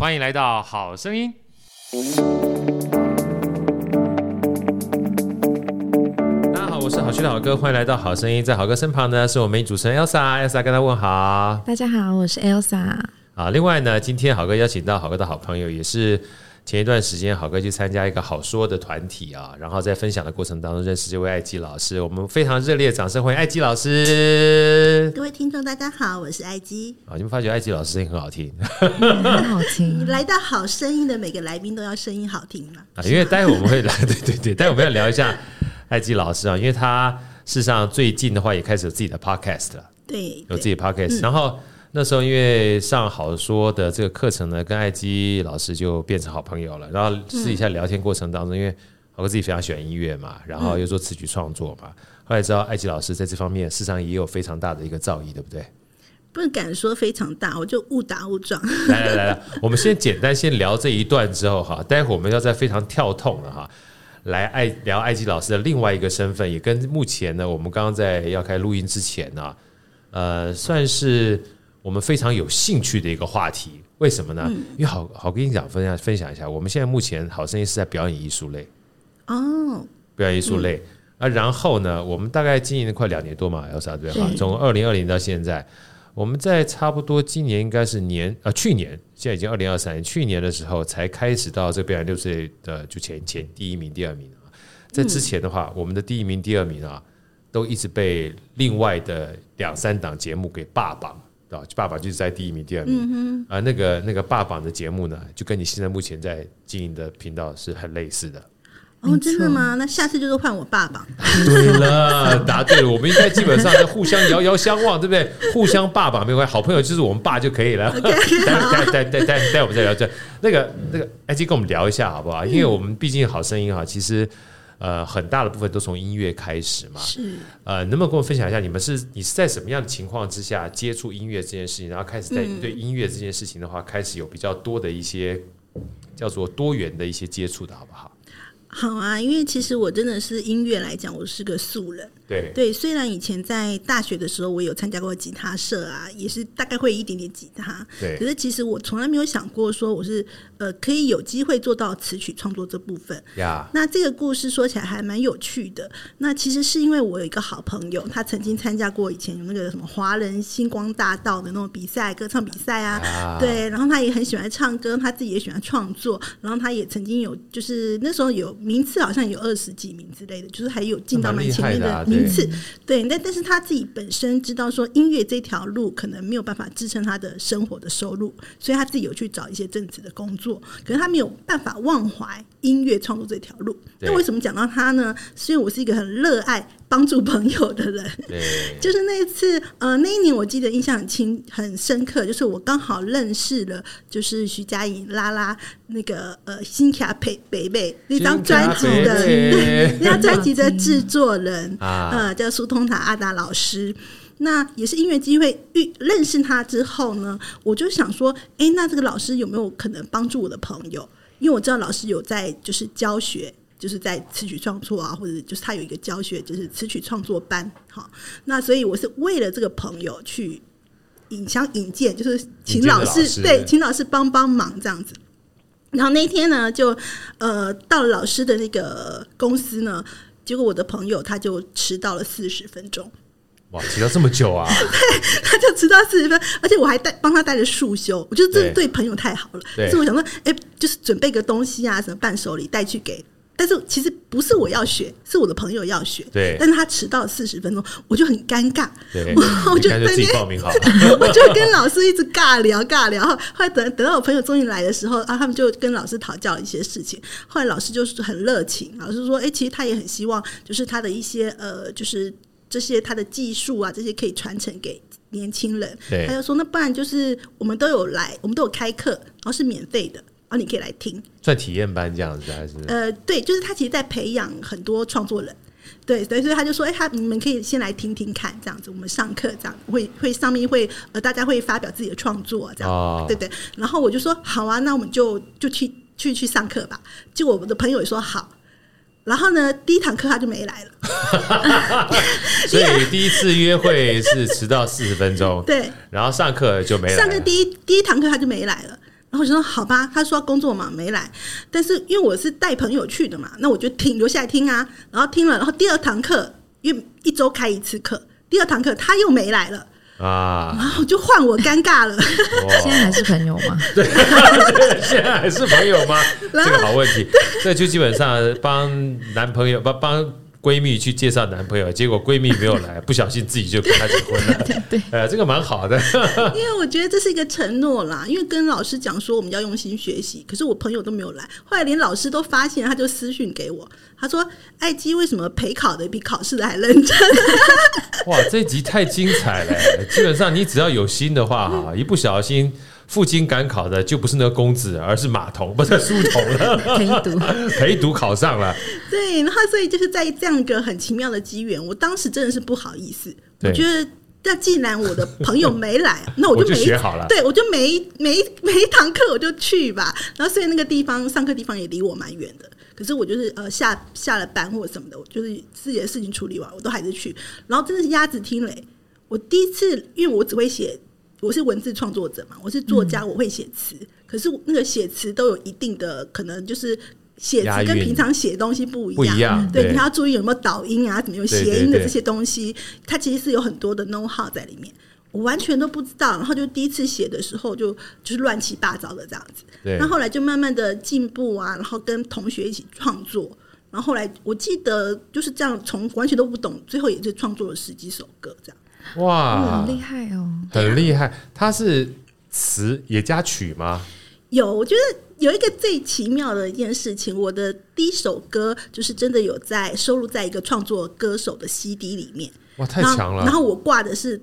欢迎来到好声音。大家好，我是好趣的好哥，欢迎来到好声音。在好哥身旁呢，是我们主持人 Elsa，Elsa 跟他问好。大家好，我是 Elsa。啊，另外呢，今天好哥邀请到好哥的好朋友，也是。前一段时间，好哥去参加一个好说的团体啊，然后在分享的过程当中认识这位艾姬老师，我们非常热烈的掌声欢迎艾姬老师。各位听众，大家好，我是艾姬。啊，你们发觉艾姬老师声音很好听，嗯、很好听。来到好声音的每个来宾都要声音好听嘛？啊，因为待会我们会来，对对对，待会我们要聊一下艾姬老师啊，因为他事实上最近的话也开始有自己的 podcast 了，对，有自己的 podcast，、嗯、然后。那时候因为上好说的这个课程呢，跟艾姬老师就变成好朋友了。然后私底下聊天过程当中，因为好哥自己非常喜欢音乐嘛，然后又做词曲创作嘛，后来知道艾姬老师在这方面事实上也有非常大的一个造诣，对不对？不敢说非常大，我就误打误撞。来 来来来，我们先简单先聊这一段之后哈，待会我们要再非常跳痛了哈，来爱聊艾姬老师的另外一个身份，也跟目前呢，我们刚刚在要开录音之前呢，呃，算是。我们非常有兴趣的一个话题，为什么呢？嗯、因为好好跟你讲分享分享一下，我们现在目前好声音是在表演艺术类哦，表演艺术类、嗯、啊。然后呢，我们大概经营了快两年多嘛，Elsa 对吧？从二零二零到现在，我们在差不多今年应该是年啊，去年现在已经二零二三年，去年的时候才开始到这个表演六岁的就前前第一名、第二名啊。在之前的话，我们的第一名、第二名啊，都一直被另外的两三档节目给霸榜。爸爸就是在第一名、第二名，嗯、啊，那个那个霸榜的节目呢，就跟你现在目前在经营的频道是很类似的。哦，真的吗？那下次就是换我爸爸。对了，答对了，我们应该基本上互相遥遥相望，对不对？互相爸爸没关系，好朋友就是我们爸就可以了。待待待待待待，我们再聊这那个那个，艾姬跟我们聊一下好不好？因为我们毕竟好声音哈，其实。呃，很大的部分都从音乐开始嘛。是。呃，能不能跟我分享一下，你们是你是在什么样的情况之下接触音乐这件事情，然后开始在对音乐这件事情的话，开始有比较多的一些叫做多元的一些接触的好不好？好啊，因为其实我真的是音乐来讲，我是个素人。对对，虽然以前在大学的时候，我有参加过吉他社啊，也是大概会一点点吉他。对。可是其实我从来没有想过说我是呃可以有机会做到词曲创作这部分。呀。那这个故事说起来还蛮有趣的。那其实是因为我有一个好朋友，他曾经参加过以前有那个什么华人星光大道的那种比赛，歌唱比赛啊。啊。对。然后他也很喜欢唱歌，他自己也喜欢创作。然后他也曾经有，就是那时候有名次，好像有二十几名之类的，就是还有进到蛮前面的名。名次，对，那但是他自己本身知道说音乐这条路可能没有办法支撑他的生活的收入，所以他自己有去找一些正职的工作，可是他没有办法忘怀音乐创作这条路。那为什么讲到他呢？是因为我是一个很热爱帮助朋友的人，就是那一次，呃，那一年我记得印象很清很深刻，就是我刚好认识了，就是徐佳莹拉拉那个呃新卡佩北北那张专辑的 那张专辑的制作人啊，呃，叫苏通塔阿达老师。那也是音乐机会遇认识他之后呢，我就想说，哎、欸，那这个老师有没有可能帮助我的朋友？因为我知道老师有在就是教学。就是在词曲创作啊，或者就是他有一个教学，就是词曲创作班，好，那所以我是为了这个朋友去引想引荐，就是请老师，对，请老师帮帮忙这样子。然后那一天呢，就呃到了老师的那个公司呢，结果我的朋友他就迟到了四十分钟。哇，提到这么久啊？对，他就迟到四十分，而且我还带帮他带了束修，我觉得这对朋友太好了。对，所以我想说，哎、欸，就是准备个东西啊，什么伴手礼带去给。但是其实不是我要学，是我的朋友要学。对，但是他迟到四十分钟，我就很尴尬。对，我就自己报名好了。我就跟老师一直尬聊尬聊，后来等等到我朋友终于来的时候，啊，他们就跟老师讨教一些事情。后来老师就是很热情，老师说：“哎、欸，其实他也很希望，就是他的一些呃，就是这些他的技术啊，这些可以传承给年轻人。”他就说：“那不然就是我们都有来，我们都有开课，然后是免费的。”然后，你可以来听，算体验班这样子还是？呃，对，就是他其实在培养很多创作人，对，所以所以他就说，哎、欸，他你们可以先来听听看，这样子，我们上课这样会会上面会呃，大家会发表自己的创作，这样，哦、对对。然后我就说好啊，那我们就就去去去上课吧。结果我的朋友也说好，然后呢，第一堂课他就没来了，所以第一次约会是迟到四十分钟，对，然后上课就没来了，上课第一第一堂课他就没来了。然后我就说好吧，他说工作嘛没来，但是因为我是带朋友去的嘛，那我就听留下来听啊，然后听了，然后第二堂课因为一周开一次课，第二堂课他又没来了啊，然后就换我尴尬了。现在还是朋友吗？对，现在还是朋友吗？这个好问题，这就基本上帮男朋友帮帮。闺蜜去介绍男朋友，结果闺蜜没有来，不小心自己就跟他结婚了。对，对，呃，这个蛮好的。因为我觉得这是一个承诺啦，因为跟老师讲说我们要用心学习，可是我朋友都没有来，后来连老师都发现，他就私讯给我，他说：“艾姬为什么陪考的比考试的还认真？”哇，这集太精彩了！基本上你只要有心的话，哈，一不小心。赴京赶考的就不是那个公子，而是马童，不是书童了。陪读，陪读考上了。对，然后所以就是在这样一个很奇妙的机缘，我当时真的是不好意思。我觉得，那既然我的朋友没来，那我就，没学好了。对，我就每每每一堂课我就去吧。然后所以那个地方上课地方也离我蛮远的，可是我就是呃下下了班或者什么的，我就是自己的事情处理完，我都还是去。然后真的是鸭子听雷，我第一次因为我只会写。我是文字创作者嘛，我是作家，我会写词，嗯，可是那个写词都有一定的可能，就是写词跟平常写东西不一样，对，你要注意有没有导音啊，怎么有谐音的这些东西，它其实是有很多的 know how 在里面，我完全都不知道，然后就第一次写的时候就就是乱七八糟的这样子，那后来就慢慢的进步啊，然后跟同学一起创作，然后后来我记得就是这样，从完全都不懂，最后也是创作了十几首歌这样。哇，很厉害哦，很厉害。它是词也加曲吗？有，我觉得有一个最奇妙的一件事情，我的第一首歌就是真的有在收录在一个创作歌手的 CD 里面。哇，太强了！然后我挂的是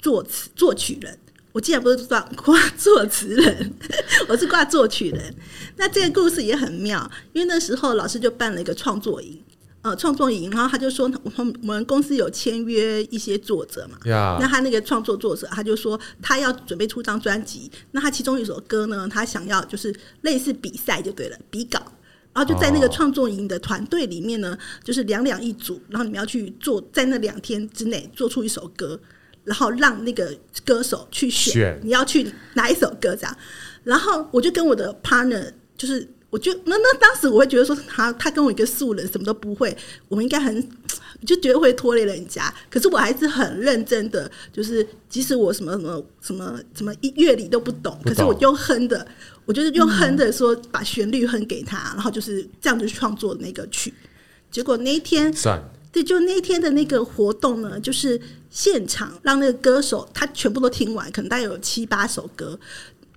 作词作曲人，我竟然不是挂挂作词人，我是挂作曲人。那这个故事也很妙，因为那时候老师就办了一个创作营。呃，创作营，然后他就说，我们我们公司有签约一些作者嘛.那他那个创作作者，他就说他要准备出张专辑，那他其中一首歌呢，他想要就是类似比赛就对了，比稿，然后就在那个创作营的团队里面呢，oh. 就是两两一组，然后你们要去做，在那两天之内做出一首歌，然后让那个歌手去，选你要去哪一首歌这样，然后我就跟我的 partner 就是。我就那那当时我会觉得说他他跟我一个素人什么都不会，我们应该很就觉得会拖累人家。可是我还是很认真的，就是即使我什么什么什么什么乐理都不懂，可是我用哼的，我就是用哼的说把旋律哼给他，然后就是这样子创作那个曲。结果那一天，对，就那一天的那个活动呢，就是现场让那个歌手他全部都听完，可能大概有七八首歌，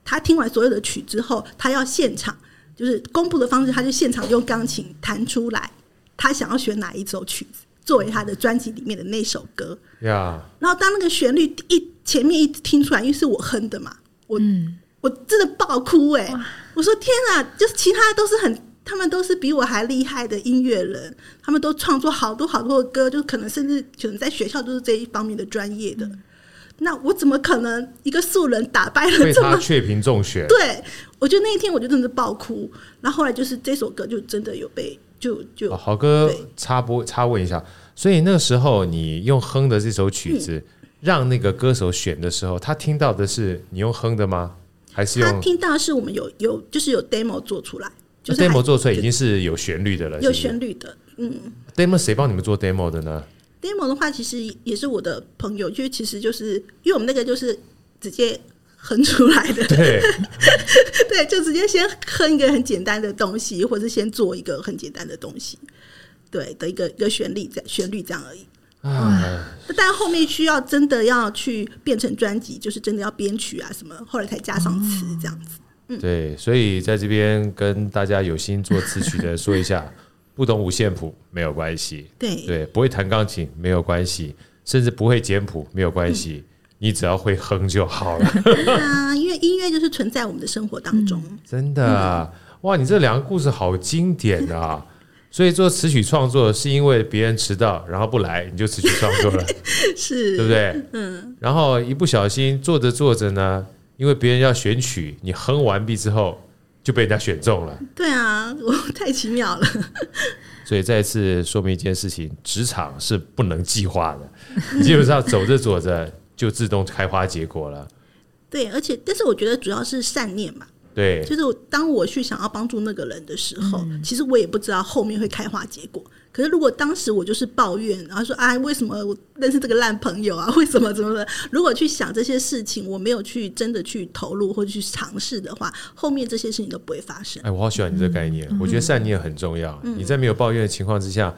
他听完所有的曲之后，他要现场。就是公布的方式，他就现场用钢琴弹出来，他想要选哪一首曲子作为他的专辑里面的那首歌。呀、yeah.，然后当那个旋律一前面一听出来，因为是我哼的嘛，我、嗯、我真的爆哭哎、欸！我说天啊，就是其他的都是很，他们都是比我还厉害的音乐人，他们都创作好多好多的歌，就可能甚至可能在学校都是这一方面的专业的。嗯那我怎么可能一个素人打败了这么？被他雀屏中选。对，我觉得那一天我就真的爆哭。然后后来就是这首歌就真的有被就就好哥插播插问一下，所以那个时候你用哼的这首曲子，嗯，让那个歌手选的时候，他听到的是你用哼的吗？还是用他听到的是我们有有就是有 demo 做出来，就是 demo 做出来已经是有旋律的了，有旋律的。嗯，demo 谁帮你们做 demo 的呢？demo 的话，其实也是我的朋友，就其实就是因为我们那个就是直接哼出来的，对，对，就直接先哼一个很简单的东西，或者是先做一个很简单的东西，对的一个一个旋律，这旋律这样而已。啊，但后面需要真的要去变成专辑，就是真的要编曲啊什么，后来才加上词这样子。嗯，对，所以在这边跟大家有心做词曲的说一下。不懂五线谱没有关系，对对，不会弹钢琴没有关系，甚至不会简谱没有关系，嗯，你只要会哼就好了。啊，因为音乐就是存在我们的生活当中，嗯，真的，啊，哇，你这两个故事好经典啊！所以做词曲创作是因为别人迟到然后不来，你就词曲创作了，是，对不对？嗯。然后一不小心做着做着呢，因为别人要选曲，你哼完毕之后。就被人家选中了。对啊，我太奇妙了。所以再次说明一件事情：职场是不能计划的，你基本上走着走着就自动开花结果了。对，而且但是我觉得主要是善念嘛。对，就是当我去想要帮助那个人的时候，嗯、其实我也不知道后面会开花结果。可是如果当时我就是抱怨，然后说啊，为什么我认识这个烂朋友啊？为什么怎么的？如果去想这些事情，我没有去真的去投入或者去尝试的话，后面这些事情都不会发生。哎，我好喜欢你这个概念，嗯、我觉得善念很重要。嗯、你在没有抱怨的情况之下，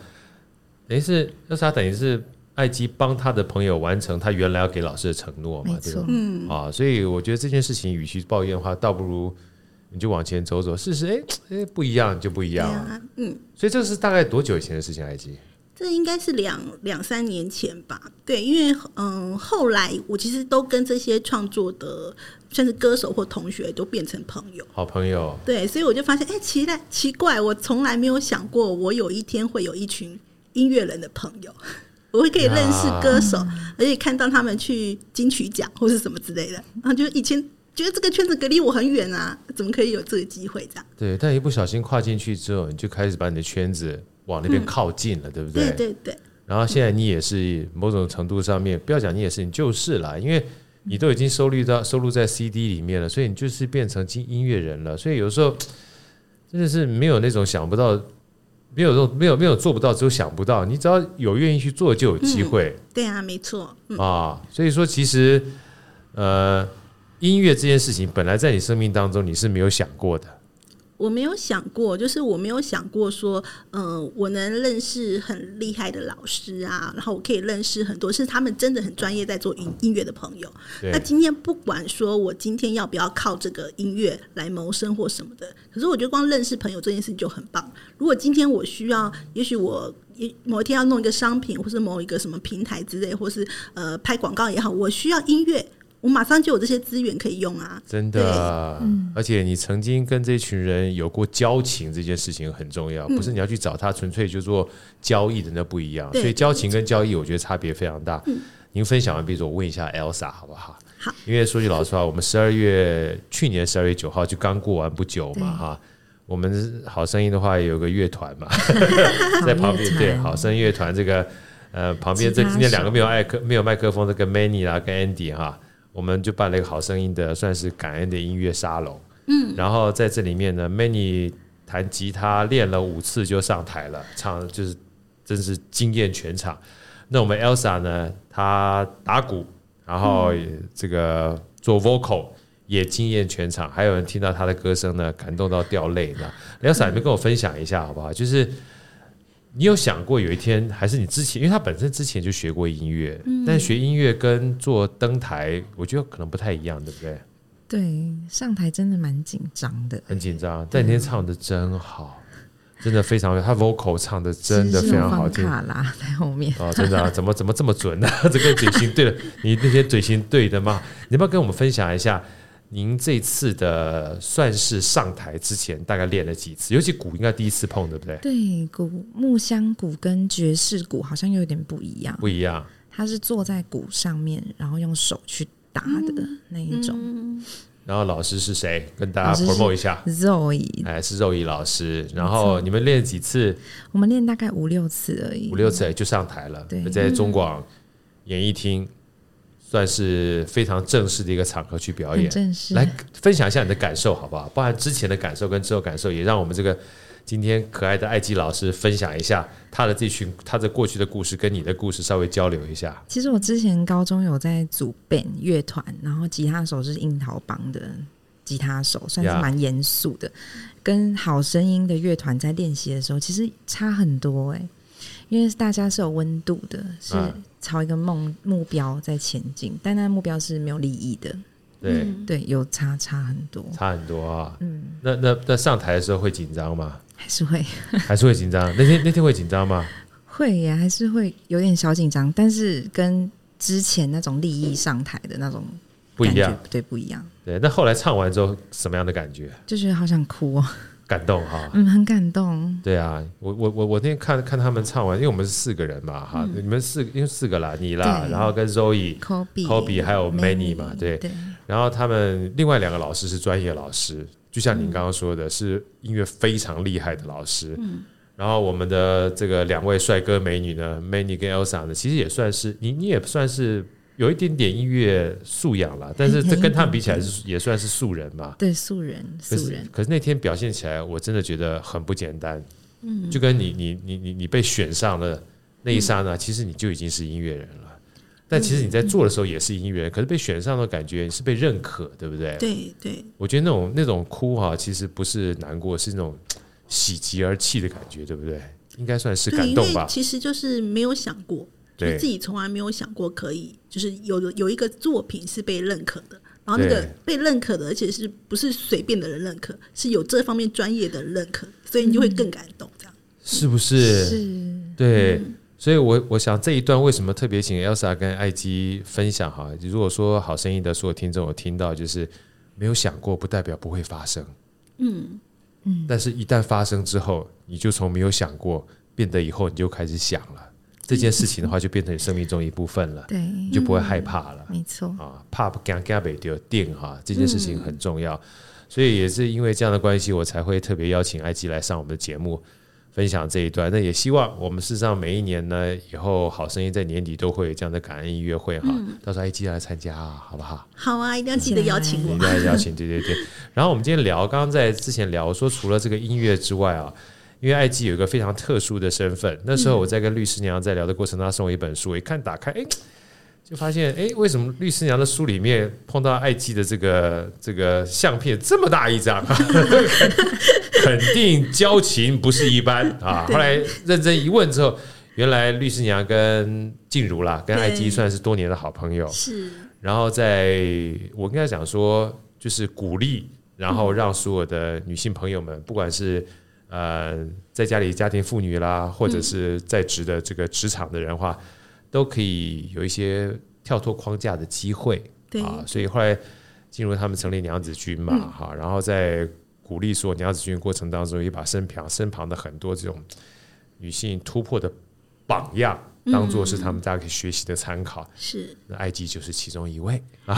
等于是那是他等于是艾姬帮他的朋友完成他原来要给老师的承诺嘛？对吧？嗯啊，所以我觉得这件事情与其抱怨的话，倒不如。你就往前走走试试，哎哎，不一样就不一样，啊，嗯，所以这是大概多久以前的事情？埃及，这应该是两两三年前吧？对，因为嗯，后来我其实都跟这些创作的，算是歌手或同学，都变成朋友，好朋友。对，所以我就发现，哎，奇怪奇怪，我从来没有想过，我有一天会有一群音乐人的朋友，我会可以认识歌手，啊、而且看到他们去金曲奖或是什么之类的，然后就以前。觉得这个圈子隔离我很远啊，怎么可以有这个机会这样？对，但一不小心跨进去之后，你就开始把你的圈子往那边靠近了，嗯、对不对？对对对。然后现在你也是某种程度上面，不要讲你也是，你就是啦，因为你都已经收录到收录在 CD 里面了，所以你就是变成音音乐人了。所以有时候 真的是没有那种想不到，没有没有没有做不到，只有想不到。你只要有愿意去做，就有机会。嗯、对啊，没错。嗯、啊，所以说其实呃。音乐这件事情本来在你生命当中你是没有想过的，我没有想过，就是我没有想过说，嗯、呃，我能认识很厉害的老师啊，然后我可以认识很多是他们真的很专业在做音音乐的朋友。那今天不管说我今天要不要靠这个音乐来谋生或什么的，可是我觉得光认识朋友这件事情就很棒。如果今天我需要，也许我某一天要弄一个商品，或是某一个什么平台之类，或是呃拍广告也好，我需要音乐。我马上就有这些资源可以用啊！真的，嗯、而且你曾经跟这群人有过交情，这件事情很重要。嗯、不是你要去找他，纯粹就做交易的那不一样。所以交情跟交易，我觉得差别非常大。嗯、您分享完，毕之后我问一下 Elsa 好不好？好。因为说句老实话，我们十二月去年十二月九号就刚过完不久嘛，哈。我们好声音的话有个乐团嘛，在旁边对好声音乐团这个呃旁边这今天两个没有麦克没有麦克风这个 Manny 啦跟 Andy 哈。我们就办了一个好声音的，算是感恩的音乐沙龙。嗯，然后在这里面呢，Manny 弹吉他练了五次就上台了，唱就是真是惊艳全场。那我们 Elsa 呢，她打鼓，然后这个做 vocal 也惊艳全场，还有人听到她的歌声呢，感动到掉泪呢。Elsa，你们跟我分享一下好不好？就是。你有想过有一天，还是你之前，因为他本身之前就学过音乐，嗯、但学音乐跟做登台，我觉得可能不太一样，对不对？对，上台真的蛮紧张的，很紧张。但今天唱的真好，真的非常，他 vocal 唱的真的非常好听。卡拉 在后面哦，真的、啊，怎么怎么这么准呢、啊？这个嘴型对了，你那些嘴型对的吗？你要不要跟我们分享一下？您这次的算是上台之前大概练了几次？尤其鼓应该第一次碰，对不对？对，鼓木箱鼓跟爵士鼓好像有点不一样。不一样，它是坐在鼓上面，然后用手去打的那一种。嗯、然后老师是谁？跟大家 promote 一下。Zoe，哎，是 Zoe 老师。然后你们练几次？我们练大概五六次而已。五六次就上台了。对，在中广演艺厅。算是非常正式的一个场合去表演，正式。来分享一下你的感受好不好？包含之前的感受跟之后感受，也让我们这个今天可爱的艾吉老师分享一下他的这群他的过去的故事，跟你的故事稍微交流一下。其实我之前高中有在组 band 乐团，然后吉他手是樱桃帮的吉他手，算是蛮严肃的。跟好声音的乐团在练习的时候，其实差很多哎、欸，因为大家是有温度的，是。朝一个梦目标在前进，但那目标是没有利益的。对对，有差差很多，差很多啊。嗯，那那那上台的时候会紧张吗？还是会，还是会紧张。那天那天会紧张吗？会呀，还是会有点小紧张，但是跟之前那种利益上台的那种不一样，对，不一样。对，那后来唱完之后什么样的感觉？就觉得好想哭哦。感动哈，嗯，很感动。对啊，我我我我那天看看他们唱完，因为我们是四个人嘛，哈，你们四因为四个啦，你啦，然后跟 Zoe、Kobe、Kobe 还有 Manny 嘛，对。然后他们另外两个老师是专业老师，就像您刚刚说的，是音乐非常厉害的老师。嗯。然后我们的这个两位帅哥美女呢，Manny 跟 Elsa 呢，其实也算是你你也算是有一点点音乐素养了，但是这跟他们比起来是也算是素人嘛。对，素人，素人。可是那天表现起来，我真的觉得很不简单。嗯，就跟你你你你你被选上了那一刹那，其实你就已经是音乐人了。但其实你在做的时候也是音乐人，可是被选上的感觉是被认可，对不对？对对。我觉得那种那种哭哈，其实不是难过，是那种喜极而泣的感觉，对不对？应该算是感动吧。其实就是没有想过。就自己从来没有想过可以，就是有有一个作品是被认可的，然后那个被认可的，而且是不是随便的人认可，是有这方面专业的认可，所以你就会更感动，这样是不是？是，对，嗯、所以我我想这一段为什么特别请 Elsa 跟艾姬分享哈？如果说好声音的所有听众有听到，就是没有想过，不代表不会发生，嗯嗯，但是一旦发生之后，你就从没有想过变得以后你就开始想了。这件事情的话，就变成你生命中一部分了，对，你就不会害怕了。没错啊，怕不惊惊被丢电哈，这件事情很重要。所以也是因为这样的关系，我才会特别邀请艾姬来上我们的节目，分享这一段。那也希望我们事实上每一年呢，以后好声音在年底都会有这样的感恩音乐会哈。到时候艾姬来参加，好不好？好啊，一定要记得邀请我。一定要邀请，对对对。然后我们今天聊，刚刚在之前聊说，除了这个音乐之外啊。因为艾姬有一个非常特殊的身份，那时候我在跟律师娘在聊的过程当中，她送我一本书，我一看打开，哎，就发现，哎，为什么律师娘的书里面碰到艾姬的这个这个相片这么大一张？肯定交情不是一般啊！后来认真一问之后，原来律师娘跟静茹啦，跟艾姬算是多年的好朋友。是，然后在我跟他讲说，就是鼓励，然后让所有的女性朋友们，不管是呃，在家里家庭妇女啦，或者是在职的这个职场的人话，嗯、都可以有一些跳脱框架的机会。对啊，所以后来进入他们成立娘子军嘛，哈、嗯，然后在鼓励说娘子军过程当中，也把身旁身旁的很多这种女性突破的榜样。当做是他们大家可以学习的参考，是。那艾姬就是其中一位。啊，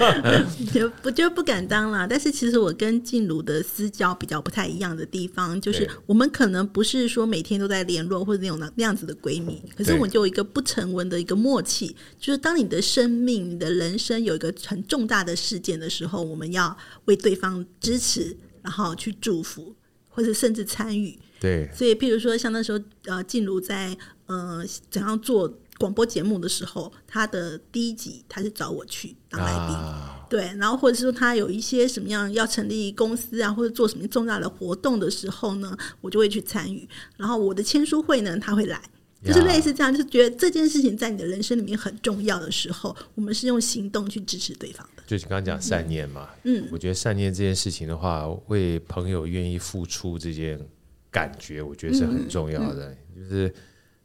就不就不敢当了。但是其实我跟静茹的私交比较不太一样的地方，就是我们可能不是说每天都在联络或者那种那那样子的闺蜜，可是我们就有一个不成文的一个默契，就是当你的生命、你的人生有一个很重大的事件的时候，我们要为对方支持，然后去祝福，或者甚至参与。对，所以譬如说像那时候呃，静茹在。呃，怎样做广播节目的时候，他的第一集他是找我去当来宾，啊、对，然后或者是说他有一些什么样要成立公司啊，或者做什么重大的活动的时候呢，我就会去参与。然后我的签书会呢，他会来，就是类似这样，就是觉得这件事情在你的人生里面很重要的时候，我们是用行动去支持对方的。就是刚刚讲善念嘛，嗯，我觉得善念这件事情的话，为朋友愿意付出这件感觉，我觉得是很重要的，就是。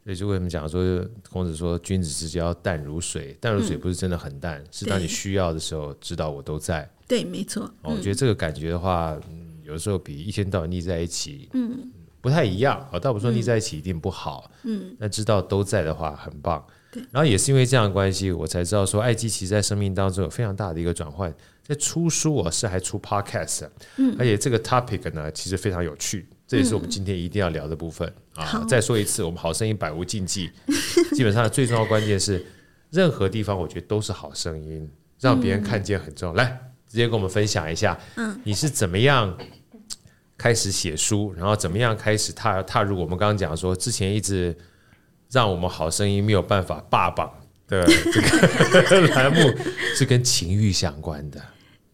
所以就为什么讲说孔子说君子之交淡如水，淡如水不是真的很淡，嗯、是当你需要的时候知道我都在。对，没错。哦，我觉得这个感觉的话，嗯，有的时候比一天到晚腻在一起，嗯，不太一样。啊，倒不说腻在一起一定不好，嗯，但知道都在的话很棒。对。然后也是因为这样的关系，我才知道说艾基其实在生命当中有非常大的一个转换，在出书我是还出 podcast，嗯，而且这个 topic 呢其实非常有趣。这也是我们今天一定要聊的部分、嗯、啊！再说一次，我们好声音百无禁忌，基本上最重要的关键是，任何地方我觉得都是好声音，让别人看见很重要。嗯、来，直接跟我们分享一下，嗯，你是怎么样开始写书，然后怎么样开始踏踏入我们刚刚讲说之前一直让我们好声音没有办法霸榜的这个 栏目，是跟情欲相关的。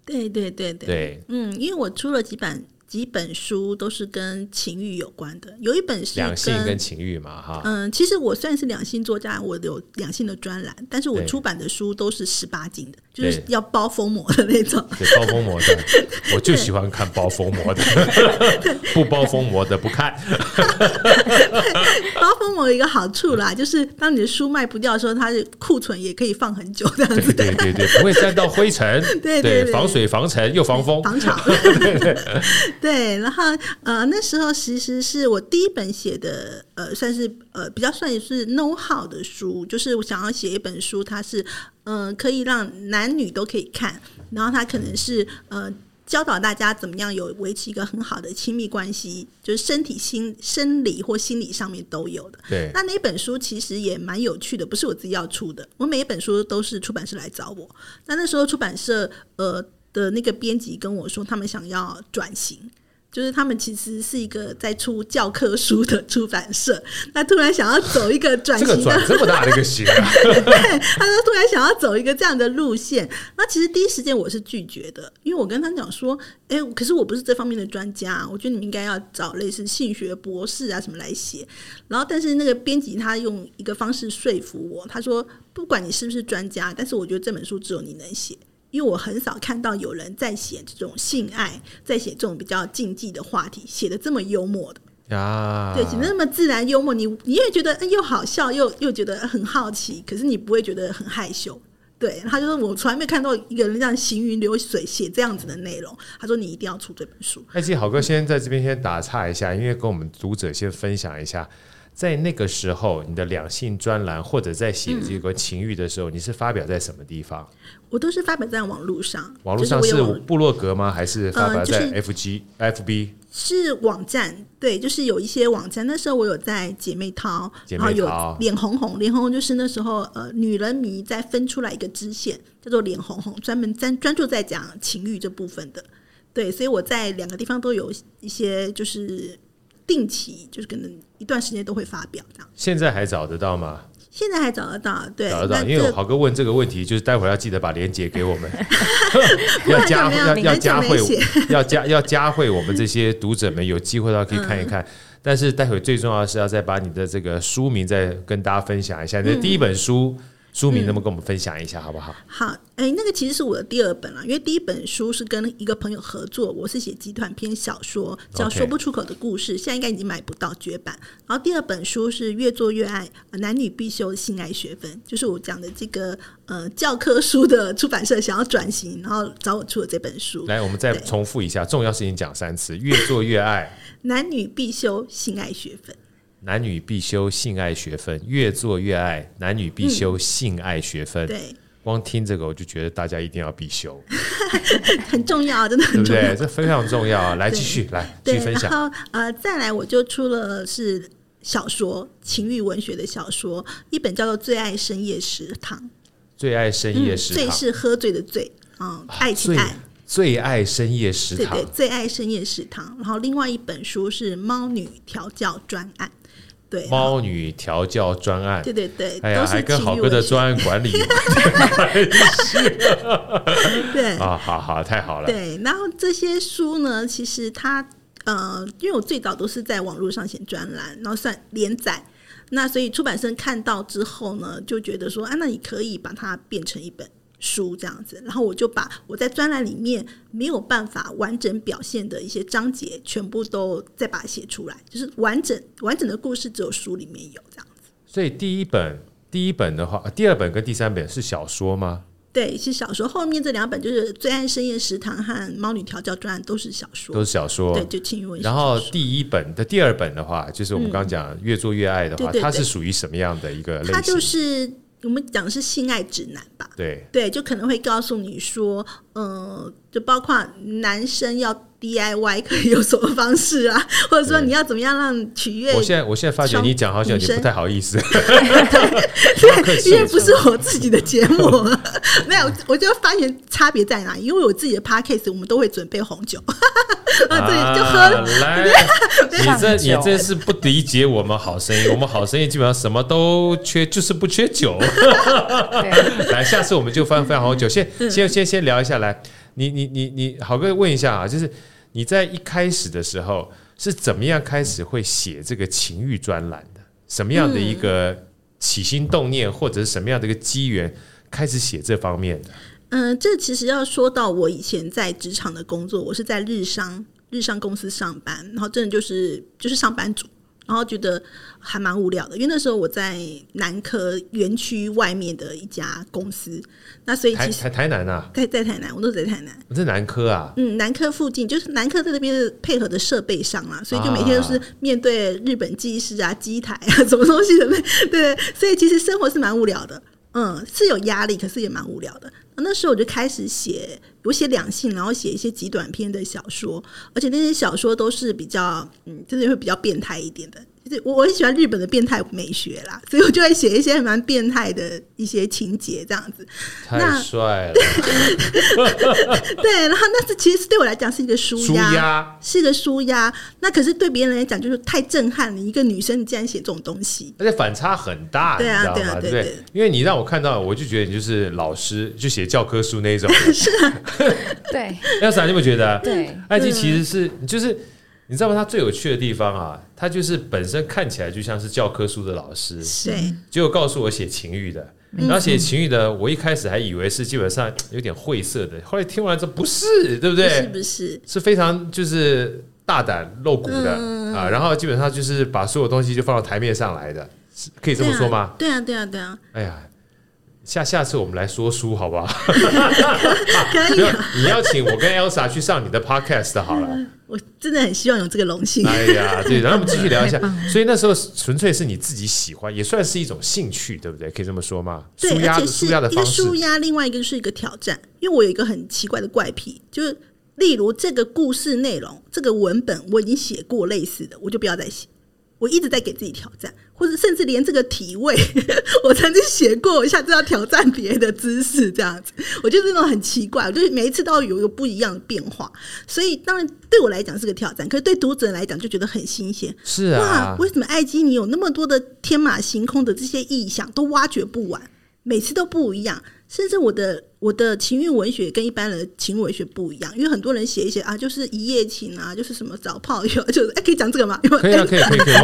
对对对对，对，嗯，因为我出了几版。几本书都是跟情欲有关的，有一本是两性跟情欲嘛，哈。嗯，其实我算是两性作家，我有两性的专栏，但是我出版的书都是十八禁的，就是要包封膜的那种。对，包封膜的，我就喜欢看包封膜的，不包封膜的不看。包封膜有一个好处啦，就是当你的书卖不掉的时候，它的库存也可以放很久，这样子。对对对，不会沾到灰尘。对对，防水防尘又防风。防潮。对，然后呃，那时候其实是我第一本写的，呃，算是呃比较算是 know how 的书，就是我想要写一本书，它是呃可以让男女都可以看，然后它可能是呃教导大家怎么样有维持一个很好的亲密关系，就是身体、心、生理或心理上面都有的。对，那那本书其实也蛮有趣的，不是我自己要出的，我每一本书都是出版社来找我。那那时候出版社呃的那个编辑跟我说，他们想要转型。就是他们其实是一个在出教科书的出版社，他突然想要走一个转型的，这个转这么大的一个型啊，对，他说突然想要走一个这样的路线。那其实第一时间我是拒绝的，因为我跟他讲说，哎、欸，可是我不是这方面的专家，我觉得你们应该要找类似性学博士啊什么来写。然后，但是那个编辑他用一个方式说服我，他说，不管你是不是专家，但是我觉得这本书只有你能写。因为我很少看到有人在写这种性爱，在写这种比较禁忌的话题，写的这么幽默的啊，对，写得那么自然幽默，你你也觉得又好笑，又又觉得很好奇，可是你不会觉得很害羞。对，他就说我从来没看到一个人这样行云流水写这样子的内容。他说你一定要出这本书。哎，其实好哥先在这边先打岔一下，因为跟我们读者先分享一下。在那个时候，你的两性专栏或者在写这个情欲的时候，嗯，你是发表在什么地方？我都是发表在网络上。网络上是部落格吗？还是发表在 FG、呃就是、FB？是网站，对，就是有一些网站。那时候我有在姐妹淘，姐妹淘然后有脸红红，脸红红就是那时候呃，女人迷再分出来一个支线，叫做脸红红，专门专专注在讲情欲这部分的。对，所以我在两个地方都有一些就是。定期就是可能一段时间都会发表这样。现在还找得到吗？现在还找得到，对，找得到。因为豪哥问这个问题，就是待会儿要记得把链接给我们，要加要 要加会要加要加会我们这些读者们有机会的话可以看一看。嗯、但是待会最重要的是要再把你的这个书名再跟大家分享一下。你的、第一本书。书名能不能跟我们分享一下，好不好？好，哎、欸，那个其实是我的第二本了，因为第一本书是跟一个朋友合作，我是写集团篇小说，叫《说不出口的故事》.现在应该已经买不到绝版。然后第二本书是《越做越爱》，男女必修性爱学分，就是我讲的这个呃教科书的出版社想要转型，然后找我出的这本书。来，我们再重复一下，重要事情讲三次：越做越爱，男女必修性爱学分。男女必修性爱学分，越做越爱。男女必修性爱学分。嗯、对，光听这个我就觉得大家一定要必修，很重要，真的很重要，对不对？这非常重要啊！来继续来继续分享。然后呃，再来我就出了是小说，情欲文学的小说，一本叫做《最爱深夜食堂》。最爱深夜食堂，醉、嗯、是喝醉的醉，嗯，啊、爱情爱。最爱深夜食堂，对对，最爱深夜食堂。然后另外一本书是《猫女调教专案》。对，猫女调教专案，对对对，哎呀，还跟好哥的专案管理有 对。啊，好好，太好了。对，然后这些书呢，其实它呃，因为我最早都是在网络上写专栏，然后算连载，那所以出版社看到之后呢，就觉得说，啊，那你可以把它变成一本。书这样子，然后我就把我在专栏里面没有办法完整表现的一些章节，全部都再把它写出来，就是完整完整的故事只有书里面有这样子。所以第一本第一本的话，第二本跟第三本是小说吗？对，是小说。后面这两本就是《最爱深夜食堂》和《猫女调教专案》都是小说，都是小说。对，就轻文。然后第一本的第二本的话，就是我们刚刚讲越做越爱的话，嗯、对对对，它是属于什么样的一个类型？它就是。我们讲的是性爱指南吧？对对，就可能会告诉你说，嗯、呃，就包括男生要 DIY 可以有什么方式啊，或者说你要怎么样让取悦？我现在我现在发觉你讲好像也不太好意思，对，因为不是我自己的节目，没有，我就发现差别在哪？因为我自己的 Podcast 我们都会准备红酒。啊，对，就喝你这你这是不理解我们好声音。我们好声音基本上什么都缺，就是不缺酒。来，下次我们就翻翻红酒。先先先先聊一下，来，你你你你，好哥问一下啊，就是你在一开始的时候是怎么样开始会写这个情欲专栏的？什么样的一个起心动念，或者是什么样的一个机缘开始写这方面的？嗯、呃，这其实要说到我以前在职场的工作，我是在日商日商公司上班，然后真的就是就是上班族，然后觉得还蛮无聊的，因为那时候我在南科园区外面的一家公司，那所以其实台台南啊，在在台南，我都在台南，我在南科啊，嗯，南科附近就是南科在那边配合的设备上啊，所以就每天都是面对日本技师啊、机台啊什么东西的，对，所以其实生活是蛮无聊的。嗯，是有压力，可是也蛮无聊的。那时候我就开始写，我写两性，然后写一些极短篇的小说，而且那些小说都是比较，嗯，真的会比较变态一点的。我我很喜欢日本的变态美学啦，所以我就会写一些蛮变态的一些情节这样子。太帅了！对，然后那是其实对我来讲是一个舒压，是一个舒压。那可是对别人来讲就是太震撼了，一个女生你竟然写这种东西，而且反差很大，对啊，对啊，对对，因为你让我看到，我就觉得你就是老师，就写教科书那种。是啊，对。Elsa，你有没有觉得？对，艾姬其实是就是。你知道吗？他最有趣的地方啊，他就是本身看起来就像是教科书的老师，是，结果告诉我写情欲的，然后写情欲的，我一开始还以为是基本上有点晦涩的，后来听完之后不是，对不对？是不是？是非常就是大胆露骨的、嗯、啊，然后基本上就是把所有东西就放到台面上来的，可以这么说吗？对啊，对啊，对啊。哎呀。下下次我们来说书好不好？可以、啊，你邀请我跟 Elsa 去上你的 Podcast 好了。我真的很希望有这个荣幸。哎呀，对，然后我们继续聊一下。所以那时候纯粹是你自己喜欢，也算是一种兴趣，对不对？可以这么说吗？对，而且是一个舒压，另外一个是一个挑战。因为我有一个很奇怪的怪癖，就是例如这个故事内容、这个文本我已经写过类似的，我就不要再写。我一直在给自己挑战，或者甚至连这个体位，我曾经写过，我下次要挑战别的姿势，这样子，我就是那种很奇怪，我就是每一次都要有一个不一样的变化，所以当然对我来讲是个挑战，可是对读者来讲就觉得很新鲜。是啊，哇，为什么艾基你有那么多的天马行空的这些意象，都挖掘不完，每次都不一样。甚至我的我的情欲文学跟一般人的情欲文学不一样，因为很多人写一些啊，就是一夜情啊，就是什么找炮友，就是哎、欸，可以讲这个吗？可以啊，可以可以可以。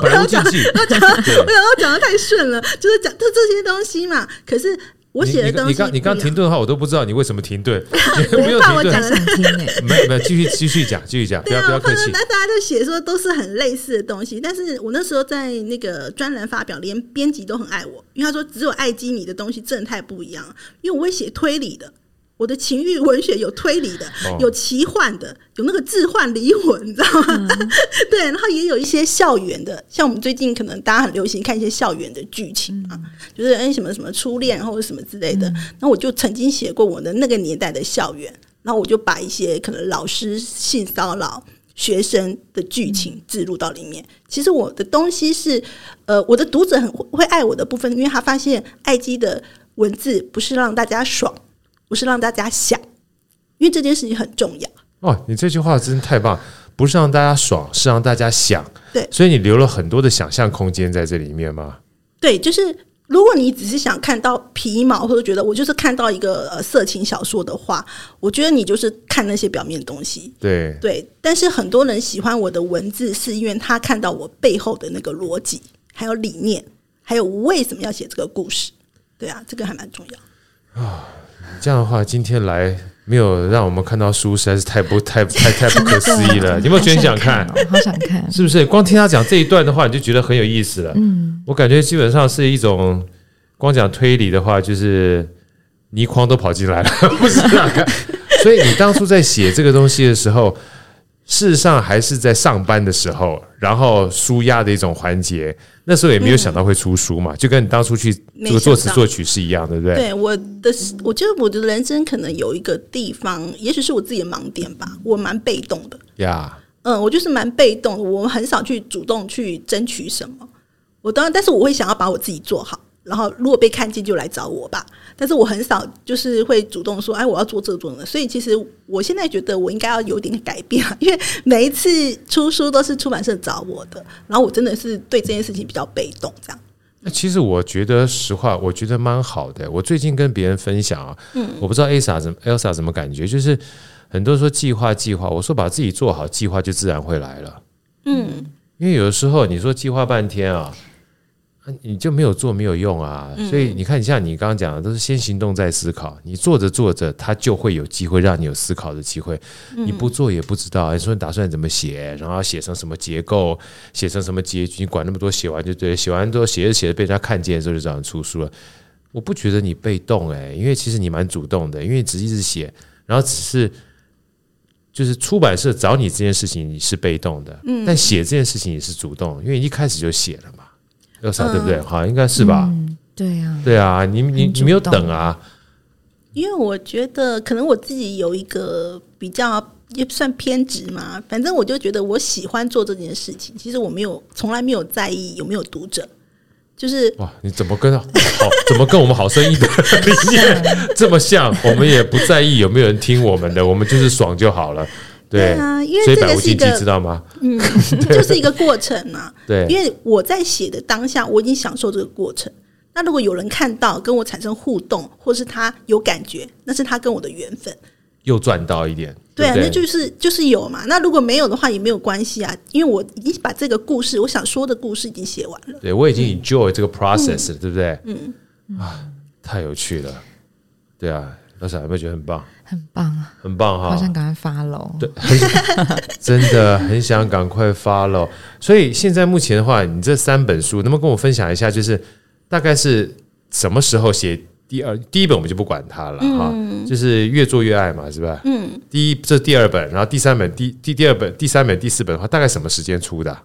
不要讲，不要讲，不要讲的太顺了，就是讲这这些东西嘛。可是。我写的东西，你刚你刚停顿的话，我都不知道你为什么停顿。没有停顿，想听哎，没没有，继续继续讲，继续讲，不要不要客气。那大家就写说都是很类似的东西，但是我那时候在那个专栏发表，连编辑都很爱我，因为他说只有爱基米的东西真的太不一样，因为我会写推理的。我的情欲文学有推理的，有奇幻的，有那个置换离魂，你知道吗？嗯、对，然后也有一些校园的，像我们最近可能大家很流行看一些校园的剧情啊，嗯、就是哎什么什么初恋或者什么之类的。那、嗯、我就曾经写过我的那个年代的校园，然后我就把一些可能老师性骚扰学生的剧情置入到里面。其实我的东西是，呃，我的读者很会爱我的部分，因为他发现爱基的文字不是让大家爽。不是让大家想，因为这件事情很重要。哦，你这句话真的太棒！不是让大家爽，是让大家想。对，所以你留了很多的想象空间在这里面吗？对，就是如果你只是想看到皮毛，或者觉得我就是看到一个呃色情小说的话，我觉得你就是看那些表面的东西。对对，但是很多人喜欢我的文字，是因为他看到我背后的那个逻辑，还有理念，还有为什么要写这个故事。对啊，这个还蛮重要啊。这样的话，今天来没有让我们看到书，实在是太不 太太太不可思议了。你有没有觉得想看？好想看，是不是？光听他讲这一段的话，你就觉得很有意思了。嗯，我感觉基本上是一种光讲推理的话，就是倪匡都跑进来了，不是啊？所以你当初在写这个东西的时候。事实上还是在上班的时候，然后舒压的一种环节。那时候也没有想到会出书嘛，嗯、就跟你当初去这个作词作曲是一样，对不对？对，我的，我觉得我的人生可能有一个地方，也许是我自己的盲点吧。我蛮被动的呀.嗯，我就是蛮被动的，我很少去主动去争取什么。我当然，但是我会想要把我自己做好。然后，如果被看见，就来找我吧。但是我很少就是会主动说，哎，我要做这做那。所以，其实我现在觉得我应该要有点改变，因为每一次出书都是出版社找我的，然后我真的是对这件事情比较被动，这样。那其实我觉得实话，我觉得蛮好的。我最近跟别人分享啊，嗯，我不知道 Elsa 怎么 Elsa 怎么感觉，就是很多人说计划计划，我说把自己做好，计划就自然会来了。嗯，因为有的时候你说计划半天啊。你就没有做没有用啊，所以你看，像你刚刚讲的，都是先行动再思考。你做着做着，它就会有机会让你有思考的机会。你不做也不知道，你说你打算怎么写，然后写成什么结构，写成什么结局，你管那么多，写完就对，写完之后写着写着被人家看见的时候就这样出书了。我不觉得你被动哎，因为其实你蛮主动的，因为只一直写，然后只是就是出版社找你这件事情你是被动的，但写这件事情也是主动，因为一开始就写了嘛。有啥对不对？好，应该是吧。对呀，对啊，你你你没有等啊，因为我觉得可能我自己有一个比较也算偏执嘛，反正我就觉得我喜欢做这件事情。其实我没有从来没有在意有没有读者，就是哇，你怎么跟好怎么跟我们好声音的 理念这么像？我们也不在意有没有人听我们的，我们就是爽就好了。对，啊，因为这个是一个知道吗？嗯，就是一个过程嘛。对，因为我在写的当下，我已经享受这个过程。那如果有人看到跟我产生互动，或是他有感觉，那是他跟我的缘分，又赚到一点。对啊，对对那就是就是有嘛。那如果没有的话，也没有关系啊，因为我已经把这个故事，我想说的故事已经写完了。对，我已经 enjoy 这个 process 了，嗯、对不对？嗯啊，太有趣了。对啊，老板有没有觉得很棒？很棒啊，很棒哈！好想赶快 follow。对，真的很想赶快 follow。所以现在目前的话，你这三本书，能不能跟我分享一下？就是。大概是什么时候写第二第一本我们就不管它了哈，嗯、就是越做越爱嘛，是吧？嗯，第一这第二本，然后第三本第第第二本第三本第四本的话，大概什么时间出的？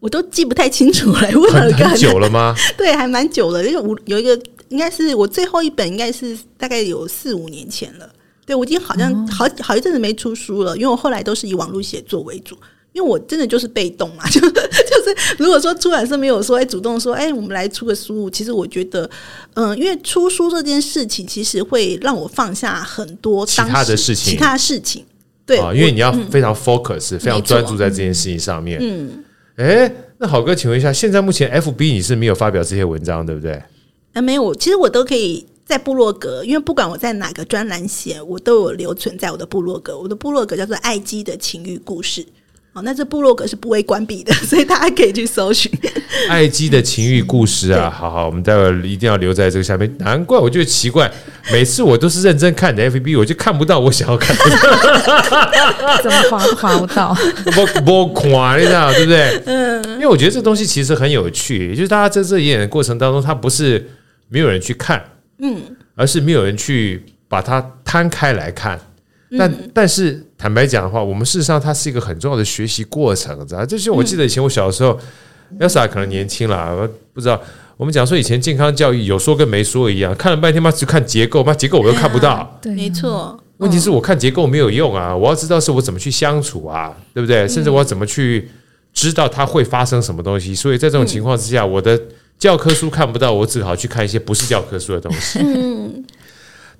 我都记不太清楚了，问了很，很久了吗？对，还蛮久了，因为我有一个应该是我最后一本，应该是大概有四五年前了。对，我已经好像好好一阵子没出书了，因为我后来都是以网络写作为主。因为我真的就是被动嘛，就 就是如果说出版社没有说哎主动说哎我们来出个书，其实我觉得嗯，因为出书这件事情其实会让我放下很多当其他的事情，其他事情对，因为你要非常 focus，非常专注在这件事情上面。嗯，哎，那好哥，请问一下，现在目前 FB 你是没有发表这些文章，对不对？啊，没有，其实我都可以在部落格，因为不管我在哪个专栏写，我都有留存在我的部落格。我的部落格叫做爱姬的情欲故事。哦，那这部落格是不会关闭的，所以大家可以去搜寻爱姬的情欲故事啊。好好，我们待会一定要留在这个下面。难怪我觉得奇怪，每次我都是认真看你的 FB，我就看不到我想要看的。怎么划都滑不到？不不看，你知道对不对？嗯，因为我觉得这东西其实很有趣，也就是大家在这演的过程当中，它不是没有人去看，嗯，而是没有人去把它摊开来看。但但是坦白讲的话，我们事实上它是一个很重要的学习过程，知道？就是我记得以前我小的时候，Elsa 可能年轻了，不知道。我们讲说以前健康教育有说跟没说一样，看了半天嘛，只看结构嘛，结构我又看不到。对，没错。问题是我看结构没有用啊，我要知道是我怎么去相处啊，对不对？甚至我要怎么去知道它会发生什么东西。所以在这种情况之下，我的教科书看不到，我只好去看一些不是教科书的东西。嗯。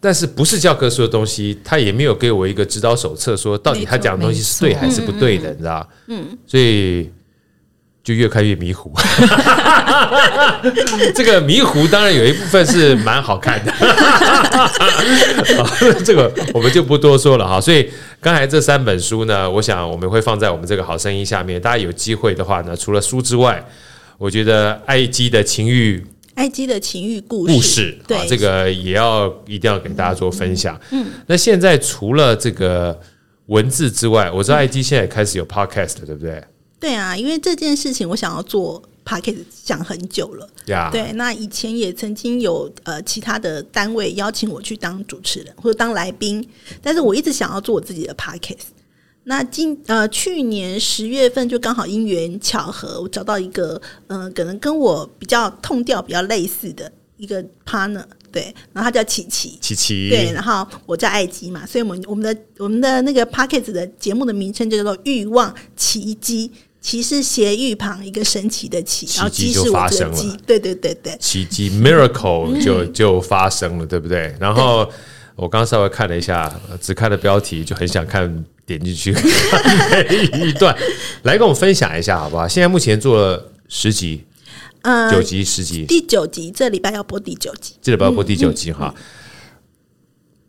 但是不是教科书的东西，他也没有给我一个指导手册，说到底他讲的东西是对还是不对的，你知道？嗯，所以就越看越迷糊。这个迷糊当然有一部分是蛮好看的，这个我们就不多说了哈。所以刚才这三本书呢，我想我们会放在我们这个好声音下面，大家有机会的话呢，除了书之外，我觉得爱姬的情欲。埃及的情欲故事，故事对，这个也要一定要给大家做分享。嗯，那现在除了这个文字之外，我知道埃及现在也开始有 podcast，对不对？对啊，因为这件事情我想要做 podcast 想很久了。呀，对，那以前也曾经有呃其他的单位邀请我去当主持人或者当来宾，但是我一直想要做我自己的 podcast。那今呃去年十月份就刚好因缘巧合，我找到一个嗯、呃，可能跟我比较痛调比较类似的一个 partner，对，然后他叫琪琪，琪琪，对，然后我叫艾姬嘛，所以我们我们的我们的那个 Podcast 的节目的名称就叫做欲望奇迹》。奇是斜玉旁一个神奇的奇，然后姬是我的姬，对对对对，奇迹 miracle 就就发生了，对不对？然后我刚刚稍微看了一下，只看了标题就很想看。点进去一段，来跟我们分享一下好不好？现在目前做了十集，呃，九集、十集，第九集这礼拜要播第九集，这礼拜要播第九集哈。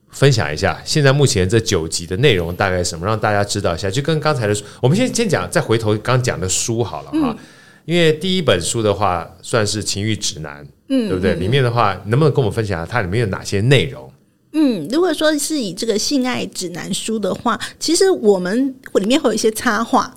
分享一下现在目前这九集的内容大概什么，让大家知道一下。就跟刚才的书，我们先先讲，再回头刚讲的书好了哈。因为第一本书的话算是情欲指南，嗯，对不对？里面的话能不能跟我们分享下它里面有哪些内容？嗯，如果说是以这个性爱指南书的话，其实我们里面会有一些插画，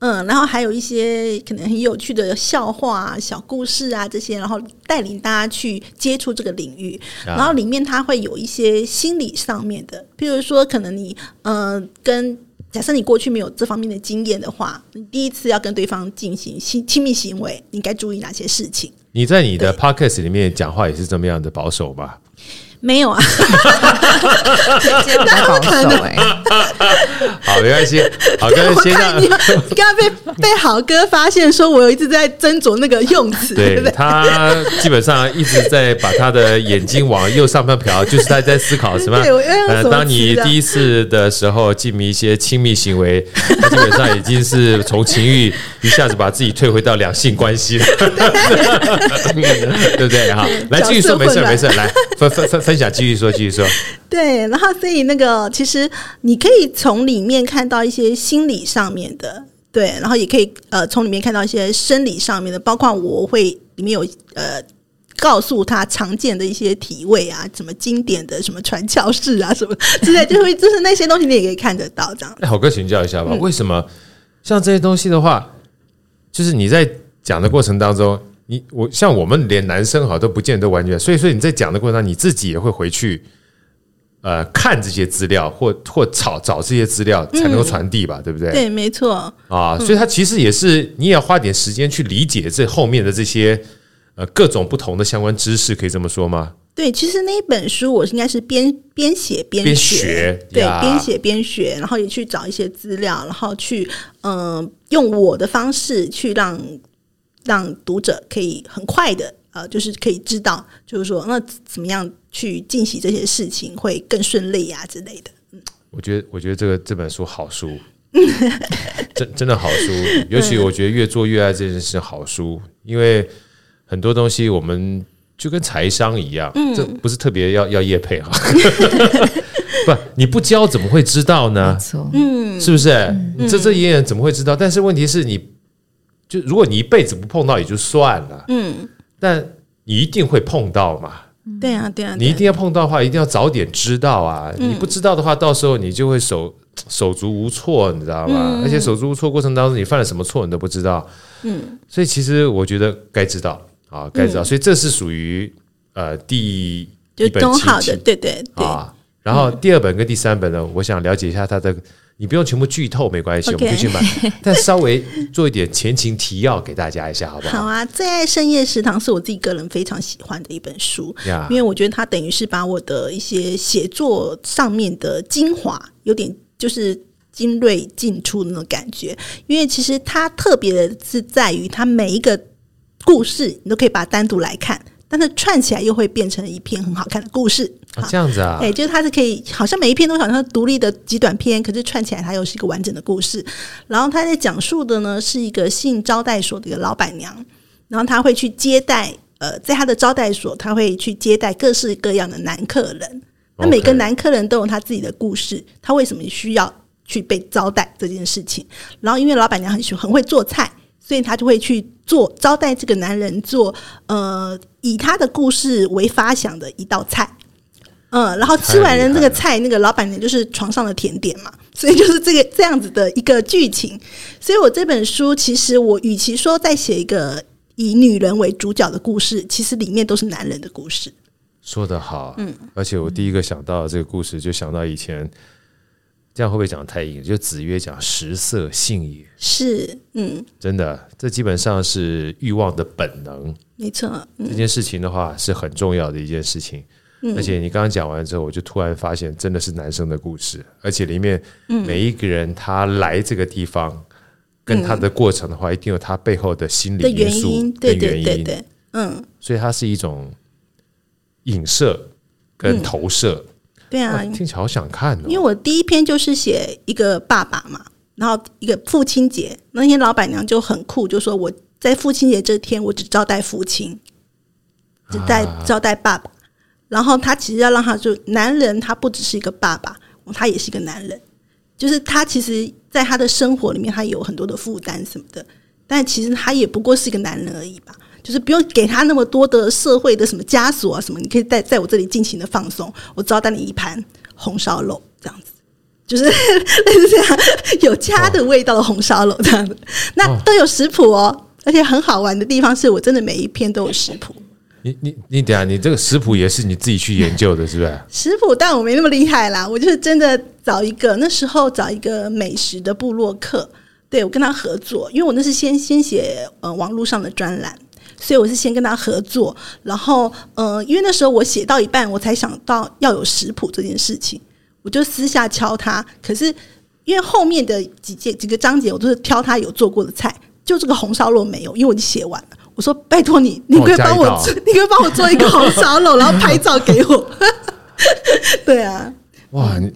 嗯，然后还有一些可能很有趣的笑话啊、小故事啊这些，然后带领大家去接触这个领域。然后里面它会有一些心理上面的，譬如说，可能你嗯、呃，跟假设你过去没有这方面的经验的话，你第一次要跟对方进行亲亲密行为，你该注意哪些事情？你在你的 podcast 里面讲话也是这么样的保守吧？没有啊，那不可能哎。好，没关系。好哥先让你刚刚被被好哥发现，说我有一直在斟酌那个用词。对，对他基本上一直在把他的眼睛往右上方瞟，就是他在思考什么。呃，当你第一次的时候进行一些亲密行为，他基本上已经是从情欲一下子把自己退回到两性关系了，对 不对？哈，来继续说，没事没事，来分分分分享，继续说，继续说。对，然后所以那个其实你可以从里面看到一些心理上面的，对，然后也可以呃从里面看到一些生理上面的，包括我会里面有呃告诉他常见的一些体位啊，什么经典的什么传教士啊什么之类，就会就是那些东西你也可以看得到这样。哎，好哥请教一下吧，嗯、为什么像这些东西的话，就是你在讲的过程当中，你我像我们连男生哈都不见得完全，所以说你在讲的过程当中，你自己也会回去。呃，看这些资料或或找找这些资料才能够传递吧，嗯、对不对？对，没错。啊，所以它其实也是你也要花点时间去理解这后面的这些呃各种不同的相关知识，可以这么说吗？对，其实那一本书我应该是边边写边学，学对，边写边学，然后也去找一些资料，然后去嗯、呃、用我的方式去让让读者可以很快的呃，就是可以知道，就是说那怎么样。去进行这些事情会更顺利呀、啊、之类的。嗯，我觉得，我觉得这个这本书好书，真真的好书。尤其我觉得越做越爱这件事好书，因为很多东西我们就跟财商一样，嗯、这不是特别要要业配哈。不，你不教怎么会知道呢？嗯，是不是？嗯、这这一眼怎么会知道？但是问题是你，就如果你一辈子不碰到也就算了，嗯，但你一定会碰到嘛。对啊，对啊，你一定要碰到的话，一定要早点知道啊！你不知道的话，到时候你就会手 手足无措，你知道吗？而且手足无措过程当中，你犯了什么错，你都不知道。嗯，所以其实我觉得该知道啊，该知道。所以这是属于呃第一本好的，对对对啊。然后第二本跟第三本呢，我想了解一下它的。你不用全部剧透，没关系，我们可以去买。但稍微做一点前情提要给大家一下，好不好？好啊，《最爱深夜食堂》是我自己个人非常喜欢的一本书，因为我觉得它等于是把我的一些写作上面的精华，有点就是精锐尽出的那种感觉。因为其实它特别的是在于，它每一个故事你都可以把它单独来看。但是串起来又会变成一篇很好看的故事，啊、这样子啊？哎，就是它是可以，好像每一篇都好像独立的极短篇，可是串起来它又是一个完整的故事。然后他在讲述的呢是一个性招待所的一个老板娘，然后他会去接待，呃，在他的招待所，他会去接待各式各样的男客人。那每个男客人都有他自己的故事，他为什么需要去被招待这件事情？然后因为老板娘很喜欢很会做菜。所以他就会去做招待这个男人做呃以他的故事为发想的一道菜，嗯，然后吃完了这个菜，那个老板娘就是床上的甜点嘛，所以就是这个这样子的一个剧情。所以我这本书其实我与其说在写一个以女人为主角的故事，其实里面都是男人的故事。说得好，嗯，而且我第一个想到的这个故事，就想到以前。这样会不会讲得太硬？就子曰讲“食色性也”，是嗯，真的，这基本上是欲望的本能，没错。这件事情的话是很重要的一件事情，而且你刚刚讲完之后，我就突然发现，真的是男生的故事，而且里面每一个人他来这个地方跟他的过程的话，一定有他背后的心理因素跟原因，嗯，所以它是一种影射跟投射。对啊，听起来好想看哦。因为我第一篇就是写一个爸爸嘛，然后一个父亲节，那天老板娘就很酷，就说我在父亲节这天我只招待父亲，只在招待爸爸。然后他其实要让他就男人，他不只是一个爸爸，他也是一个男人，就是他其实在他的生活里面，他有很多的负担什么的，但其实他也不过是一个男人而已吧。就是不用给他那么多的社会的什么枷锁啊什么，你可以在在我这里尽情的放松。我招待你一盘红烧肉，这样子，就是 类似这样有家的味道的红烧肉这样子。那都有食谱哦，而且很好玩的地方是我真的每一篇都有食谱。你你你等下，你这个食谱也是你自己去研究的，是不是？食谱，但我没那么厉害啦。我就是真的找一个那时候找一个美食的部落客，对，我跟他合作，因为我那是先先写呃网络上的专栏。所以我是先跟他合作，然后呃，因为那时候我写到一半，我才想到要有食谱这件事情，我就私下敲他。可是因为后面的几节几个章节，我都是挑他有做过的菜，就这个红烧肉没有，因为我已经写完了。我说拜托你，你可以帮我，你可以帮我做一个红烧肉，然后拍照给我。对啊，哇，你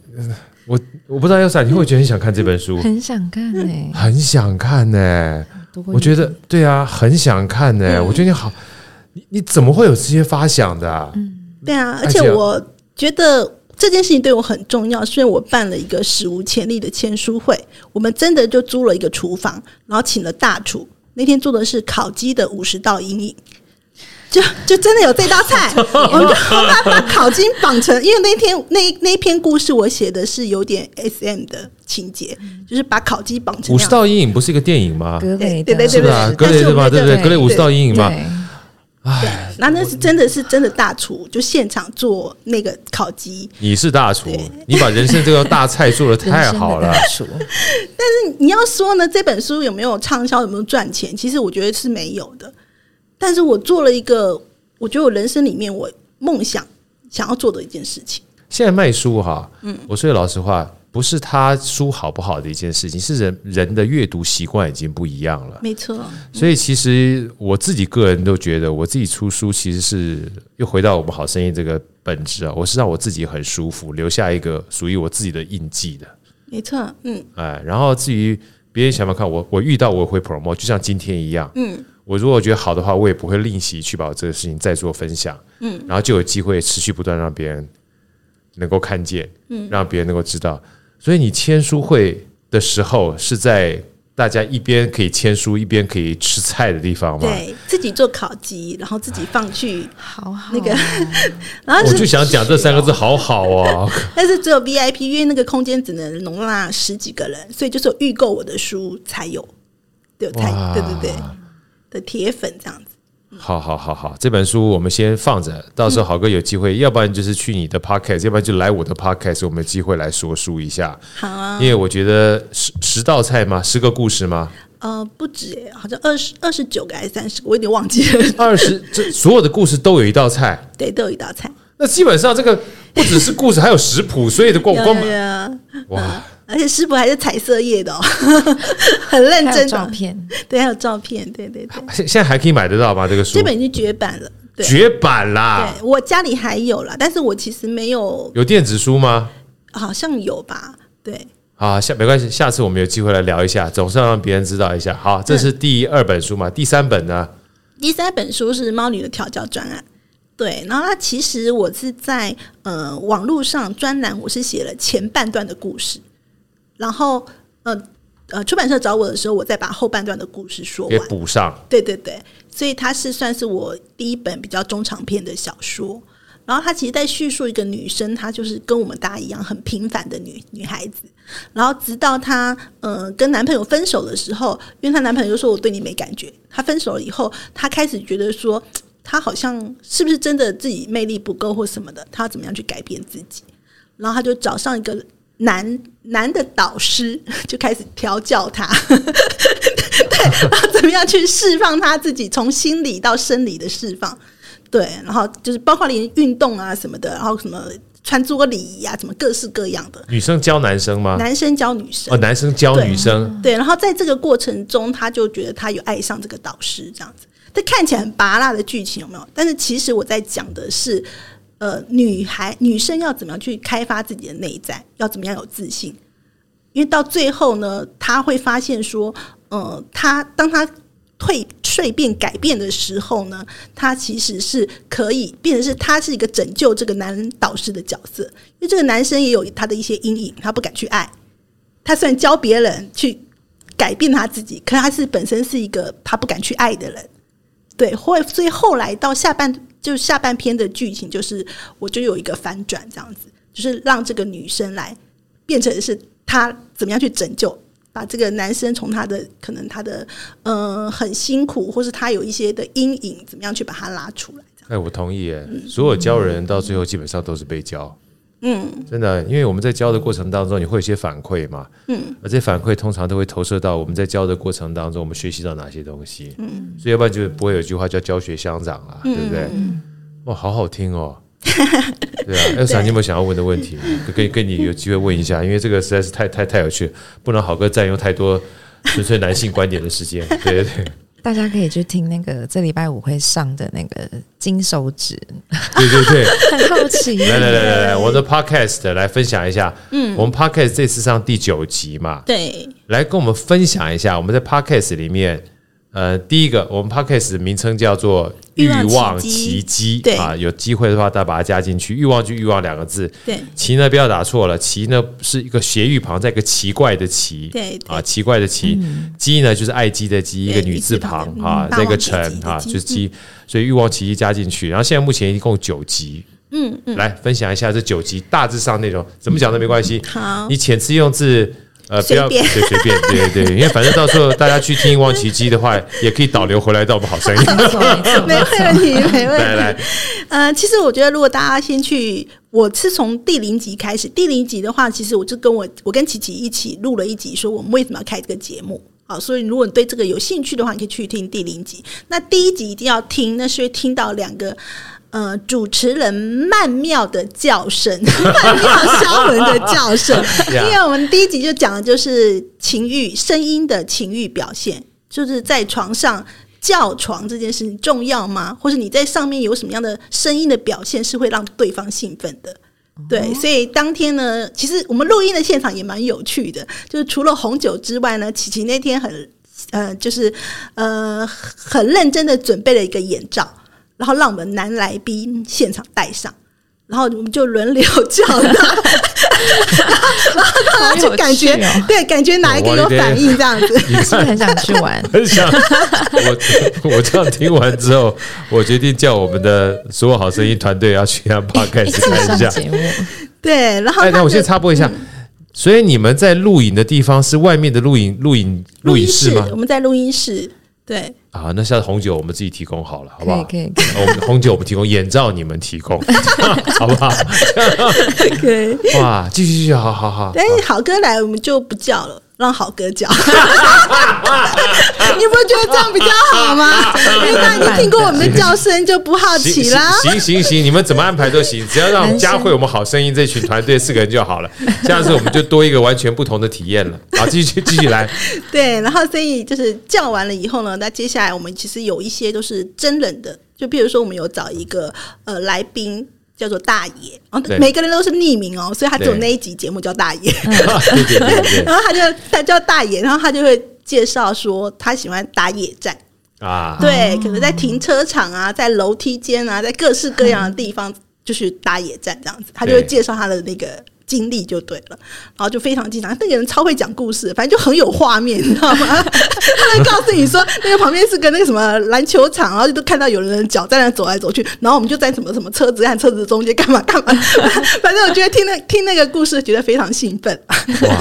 我我不知道要啥，你会不会觉得很想看这本书？很想看呢、欸，很想看呢、欸。我觉得对啊，很想看呢、欸。嗯、我觉得你好，你你怎么会有这些发想的、啊？嗯，对啊，而且我觉得这件事情对我很重要，所以我办了一个史无前例的签书会。我们真的就租了一个厨房，然后请了大厨。那天做的是烤鸡的五十道阴影，就就真的有这道菜，我们就把把烤鸡绑成，因为那天那那篇故事我写的是有点 SM 的情节，就是把烤鸡绑成五十道阴影，不是一个电影吗？格雷对对对是吧？格雷对吧？对不对？格雷五十道阴影嘛。哎，那那是真的是真的大厨，就现场做那个烤鸡。你是大厨，你把人生这个大菜做的太好了。但是你要说呢，这本书有没有畅销，有没有赚钱？其实我觉得是没有的。但是我做了一个，我觉得我人生里面我梦想想要做的一件事情。现在卖书哈，嗯，我说句老实话。不是他书好不好的一件事情，是人人的阅读习惯已经不一样了。没错，所以其实我自己个人都觉得，我自己出书其实是又回到我们好声音这个本质啊，我是让我自己很舒服，留下一个属于我自己的印记的。没错，嗯，哎，然后至于别人想不想看我，我遇到我会 promote，就像今天一样，嗯，我如果觉得好的话，我也不会吝惜去把这个事情再做分享，嗯，然后就有机会持续不断让别人能够看见，嗯，让别人能够知道。所以你签书会的时候是在大家一边可以签书一边可以吃菜的地方吗？对，自己做烤鸡，然后自己放去好好那个，然后我就想讲这三个字，好好哦。但是只有 VIP，因为那个空间只能容纳十几个人，所以就是有预购我的书才有，对，才对对对的铁粉这样子。好好好好，这本书我们先放着，到时候好哥有机会，嗯、要不然就是去你的 podcast，要不然就来我的 podcast，我们有机会来说书一下。好啊，因为我觉得十十道菜吗？十个故事吗？呃，不止诶，好像二十二十九个还是三十个，我有点忘记了。二十，这所有的故事都有一道菜，对，都有一道菜。那基本上这个不只是故事，还有食谱，所以的光光哇。而且师傅还是彩色页的哦，很认真的照片，对，还有照片，对对对。现现在还可以买得到吗？这个书？这本已经绝版了，对，绝版啦。对，我家里还有啦，但是我其实没有。有电子书吗？好像有吧，对。啊，下没关系，下次我们有机会来聊一下，总是要让别人知道一下。好，这是第二本书嘛？嗯、第三本呢？第三本书是《猫女的调教专案》。对，然后它其实我是在呃网络上专栏，我是写了前半段的故事。然后，呃呃，出版社找我的时候，我再把后半段的故事说完，补上。对对对，所以它是算是我第一本比较中长篇的小说。然后它其实在叙述一个女生，她就是跟我们大家一样很平凡的女女孩子。然后直到她呃跟男朋友分手的时候，因为她男朋友就说我对你没感觉。她分手了以后，她开始觉得说，她好像是不是真的自己魅力不够或什么的，她要怎么样去改变自己？然后她就找上一个。男男的导师就开始调教他，对，然后怎么样去释放他自己，从心理到生理的释放，对，然后就是包括连运动啊什么的，然后什么穿着礼仪啊，什么各式各样的。女生教男生吗？男生教女生。哦，男生教女生。对，然后在这个过程中，他就觉得他有爱上这个导师，这样子。这看起来很拔辣的剧情有没有？但是其实我在讲的是。呃，女孩、女生要怎么样去开发自己的内在？要怎么样有自信？因为到最后呢，她会发现说，呃，她当她蜕蜕变改变的时候呢，她其实是可以变成是她是一个拯救这个男导师的角色。因为这个男生也有他的一些阴影，他不敢去爱。他虽然教别人去改变他自己，可他是本身是一个他不敢去爱的人。对，会所以后来到下半。就下半篇的剧情，就是我就有一个反转，这样子，就是让这个女生来变成是她怎么样去拯救，把这个男生从他的可能他的嗯、很辛苦，或是他有一些的阴影，怎么样去把他拉出来？哎，我同意。哎，所有教人到最后基本上都是被教。嗯，真的，因为我们在教的过程当中，你会有一些反馈嘛，嗯，而这些反馈通常都会投射到我们在教的过程当中，我们学习到哪些东西，嗯，所以要不然就不会有一句话叫教学相长啊，对不对？哇，好好听哦，对啊你有没有想要问的问题？可以跟你有机会问一下，因为这个实在是太太太有趣，不能好哥占用太多纯粹男性观点的时间，对对对。大家可以去听那个这礼拜五会上的那个金手指，对对对，很好奇。来来来来来，我的 podcast 来分享一下。嗯，我们 podcast 这次上第九集嘛，对，来跟我们分享一下我们在 podcast 里面。呃，第一个，我们 podcast 的名称叫做“欲望奇迹”，对。啊，有机会的话，大家把它加进去。欲望就欲望两个字，对，奇呢不要打错了，奇呢是一个斜玉旁，再一个奇怪的奇，对，啊，奇怪的奇，姬呢就是爱姬的姬，一个女字旁啊，那个辰啊就是姬，所以欲望奇迹加进去。然后现在目前一共九集，嗯嗯，来分享一下这九集大致上内容，怎么讲都没关系，好，你遣词用字。呃，不要随随便，对对对，因为反正到时候大家去听《欲望琦姬》的话，也可以导流回来到我们好声音，没问题，没问题。来来，呃，其实我觉得，如果大家先去，我是从第零集开始，第零集的话，其实我就跟我我跟琪琪一起录了一集，说我们为什么要开这个节目。好，所以如果你对这个有兴趣的话，你可以去听第零集。那第一集一定要听，那是会听到两个。呃，主持人曼妙的叫声，曼妙销魂的叫声，因为我们第一集就讲的就是情欲声音的情欲表现，就是在床上叫床这件事情重要吗？或是你在上面有什么样的声音的表现是会让对方兴奋的？对，所以当天呢，其实我们录音的现场也蛮有趣的，就是除了红酒之外呢，琪琪那天很呃，就是呃很认真的准备了一个眼罩。然后让我们男来宾现场戴上，然后我们就轮流叫他，然后然后他就感觉、哦、对，感觉哪一个有反应这样子，是不是很想去玩？很想。我 我这样听完之后，我决定叫我们的所有好声音团队要去让 Podcast 看一下节目。对，然后哎，那我先插播一下，嗯、所以你们在录影的地方是外面的录影录影录影室吗？我们在录音室。对啊，那下次红酒我们自己提供好了，好不好？可以，可以。我们红酒我们提供，眼罩你们提供，好不好？可以。哇，继续继续，好好好。哎，好哥来，我们就不叫了。让好哥叫，你不觉得这样比较好吗？因为你听过我们的叫声就不好奇啦。行行行，你们怎么安排都行，只要让我们嘉惠我们好声音这群团队四个人就好了。这样子我们就多一个完全不同的体验了。好，继续继续来。对，然后所以就是叫完了以后呢，那接下来我们其实有一些都是真人的，就比如说我们有找一个呃来宾。叫做大爷，哦，每个人都是匿名哦，所以他只有那一集节目叫大爷。然后他就他叫大爷，然后他就会介绍说他喜欢打野战。啊，对，可能在停车场啊，在楼梯间啊，在各式各样的地方就是打野战这样子，他就会介绍他的那个。经历就对了，然后就非常经常，那个人超会讲故事，反正就很有画面，你知道吗？他能告诉你说，那个旁边是个那个什么篮球场，然后就都看到有人的脚在那走来走去，然后我们就在什么什么车子和车子中间干嘛干嘛。反正我觉得听那听那个故事，觉得非常兴奋，哇，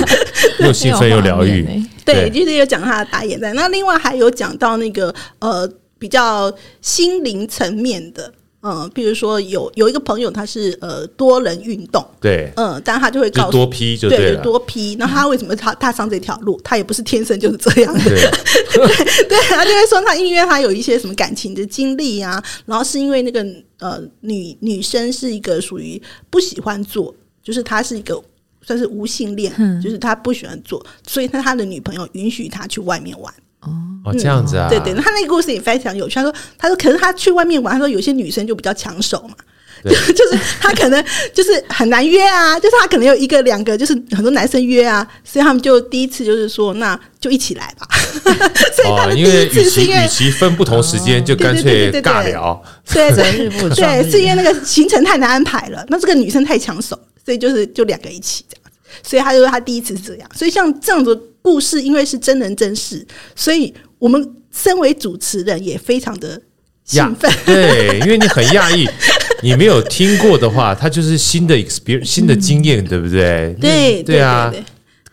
又兴奋又疗愈。对，就是有讲他的打野战，那另外还有讲到那个呃比较心灵层面的。嗯，比如说有有一个朋友，他是呃多人运动，对，嗯，但他就会告诉多批就对，对多批。那他为什么他踏上这条路？他也不是天生就是这样的，对，对，对，他就会说他因为他有一些什么感情的经历啊，然后是因为那个呃女女生是一个属于不喜欢做，就是他是一个算是无性恋，嗯，就是他不喜欢做，所以他他的女朋友允许他去外面玩。哦，这样子啊，对对，他那个故事也非常有趣。他说，他说，可是他去外面玩，他说有些女生就比较抢手嘛，对 就是他可能就是很难约啊，就是他可能有一个两个，就是很多男生约啊，所以他们就第一次就是说，那就一起来吧。所以他们第一次是，因为与其与其分不同时间，就干脆尬聊，对对对，对，是因为那个行程太难安排了，那这个女生太抢手，所以就是就两个一起这样子。所以他就说他第一次是这样，所以像这样子。故事因为是真人真事，所以我们身为主持人也非常的兴奋。对，因为你很讶异，你没有听过的话，它就是新的 experience，新的经验，对不对？对，对啊，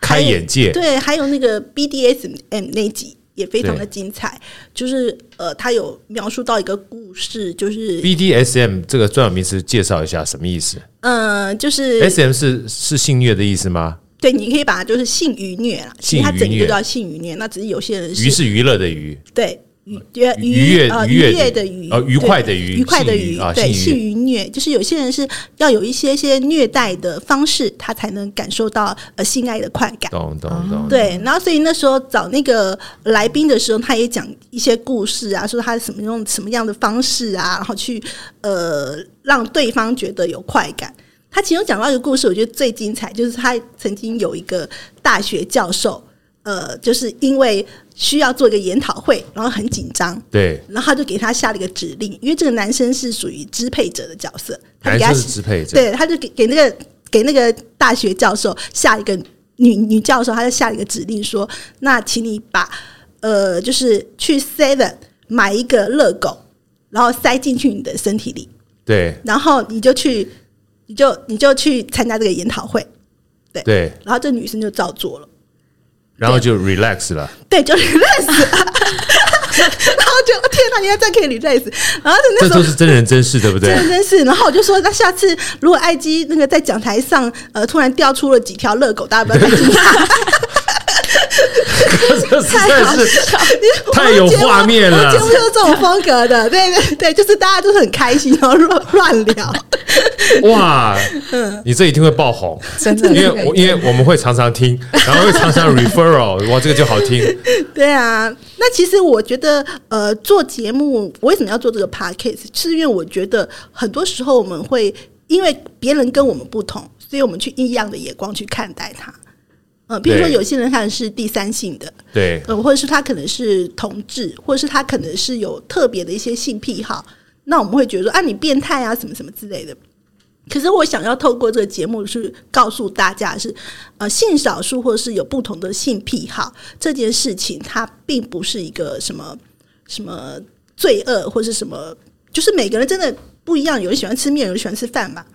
开眼界。对，还有那个 BDSM 那集也非常的精彩。就是呃，他有描述到一个故事，就是 BDSM 这个专有名词，介绍一下什么意思？嗯、呃，就是 SM 是是性虐的意思吗？对，你可以把它就是性愉虐啦，其实它整个都叫性愉虐。那只是有些人是娱是娱乐的娱，对。愉愉愉悦愉悦的愉，呃，愉快的愉，愉快的愉，对，性愉虐，就是有些人是要有一些些虐待的方式，他才能感受到呃性爱的快感。懂懂懂。对，然后所以那时候找那个来宾的时候，他也讲一些故事啊，说他什么用什么样的方式啊，然后去呃让对方觉得有快感。他其中讲到一个故事，我觉得最精彩，就是他曾经有一个大学教授。呃，就是因为需要做一个研讨会，然后很紧张，对，然后他就给他下了一个指令，因为这个男生是属于支配者的角色，他男生是支配者，对，他就给给那个给那个大学教授下一个女女教授，他就下了一个指令说，那请你把呃，就是去 Seven 买一个热狗，然后塞进去你的身体里，对，然后你就去，你就你就去参加这个研讨会，对，对，然后这女生就照做了。然后就 relax 了，对，就 relax，然后就天哪，你还再可以 relax，然后那时候这都是真人真事，对不对？真人真事。然后我就说，那下次如果爱基那个在讲台上，呃，突然掉出了几条热狗，大家不要太惊讶。这实在是太有画面了，节目就是这种风格的，对对对，就是大家都是很开心，然后乱乱聊。哇，你这一定会爆红，真的，因为我因为我们会常常听，然后会常常 referral，哇，这个就好听。对啊，那其实我觉得，呃，做节目我为什么要做这个 podcast？是因为我觉得很多时候我们会因为别人跟我们不同，所以我们去异样的眼光去看待他。呃，比如说有些人他是第三性的，对，呃，或者是他可能是同志，或者是他可能是有特别的一些性癖好，那我们会觉得说啊，你变态啊，什么什么之类的。可是我想要透过这个节目去告诉大家是，呃，性少数或者是有不同的性癖好这件事情，它并不是一个什么什么罪恶或是什么，就是每个人真的不一样，有人喜欢吃面，有人喜欢吃饭嘛。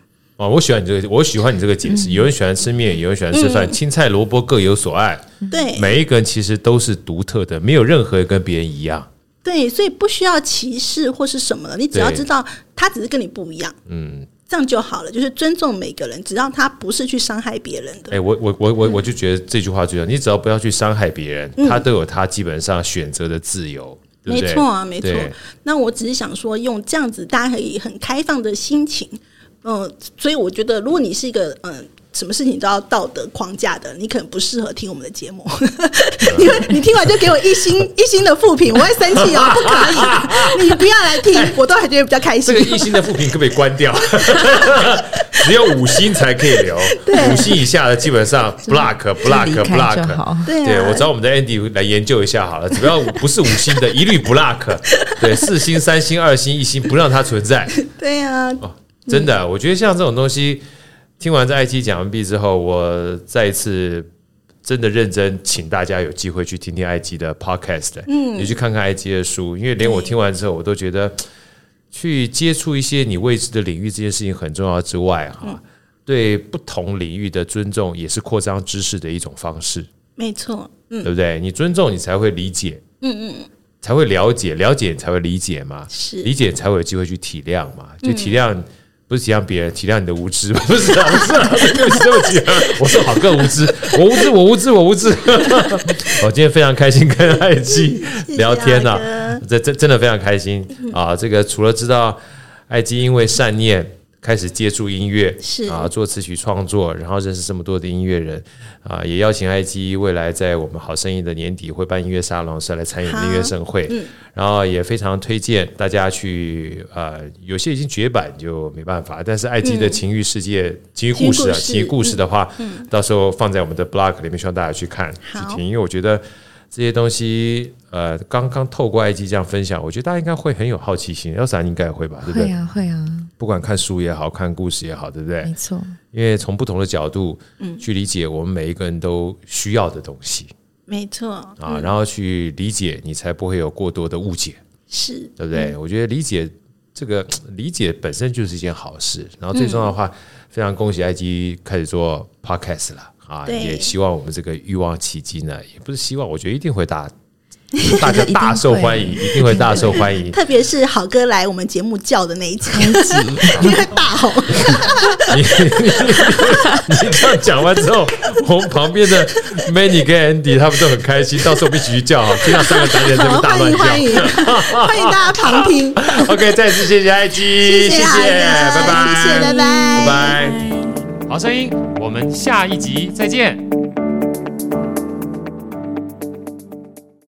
哦，我喜欢你这个，我喜欢你这个解释。有人喜欢吃面，有人喜欢吃饭，青菜萝卜各有所爱。对，每一个人其实都是独特的，没有任何人跟别人一样。对，所以不需要歧视或是什么的，你只要知道他只是跟你不一样，嗯，这样就好了。就是尊重每个人，只要他不是去伤害别人的。哎，我我我我我就觉得这句话最重要，你只要不要去伤害别人，他都有他基本上选择的自由。没错啊，没错。那我只是想说，用这样子，大家可以很开放的心情。嗯，所以我觉得，如果你是一个嗯，什么事情都要道德框架的，你可能不适合听我们的节目，因为你听完就给我一星一星的负评，我会生气哦，不可以，你不要来听，我都还觉得比较开心。这个一星的负评可不可以关掉？只有五星才可以留，五星以下的基本上 block block block。对，对我找我们的 Andy 来研究一下好了，只要不是五星的，一律 block。对，四星、三星、二星、一星不让它存在。对呀。真的，我觉得像这种东西，听完这艾姬讲完毕之后，我再一次真的认真请大家有机会去听听艾姬的 podcast，嗯，你去看看艾姬的书，因为连我听完之后，我都觉得去接触一些你未知的领域这件事情很重要之外，哈，对不同领域的尊重也是扩张知识的一种方式。没错，嗯，对不对？你尊重，你才会理解，嗯嗯，才会了解，了解你才会理解嘛，是理解才会有机会去体谅嘛，就体谅。不是体谅别人，体谅你的无知，不是啊，不是啊，对不起，对不起，我说好更无知，我无知，我无知，我无知。我 今天非常开心跟艾姬聊天呐，这真真的非常开心啊！这个除了知道艾姬因为善念。开始接触音乐，是。啊，做词曲创作，然后认识这么多的音乐人啊，也邀请艾基未来在我们好声音的年底会办音乐沙龙，是来参与音乐盛会，嗯，然后也非常推荐大家去啊，有些已经绝版就没办法，但是艾基的情欲世界、嗯、情欲故事啊，情欲故事的话，嗯，到时候放在我们的 blog 里面，希望大家去看去听，因为我觉得。这些东西，呃，刚刚透过 IG 这样分享，我觉得大家应该会很有好奇心。要是应该也会吧，对不对？会啊，会啊。不管看书也好看故事也好，对不对？没错。因为从不同的角度，去理解我们每一个人都需要的东西。没错。啊，然后去理解，你才不会有过多的误解。是。对不对？我觉得理解这个 理解本身就是一件好事。然后最重要的话，非常恭喜 IG 开始做 podcast 了。啊，也希望我们这个欲望奇迹呢，也不是希望，我觉得一定会大 大家大受欢迎，一定会大受欢迎。特别是好哥来我们节目叫的那一集，因为大红。你你这样讲完之后，我们旁边的 Manny 跟 Andy 他们都很开心，到时候我们一起去叫哈，听到三个导演这么大乱叫，欢迎大家旁听。OK，再次谢谢 IG，谢谢，谢谢拜拜，谢谢，拜拜，拜拜。好声音，我们下一集再见。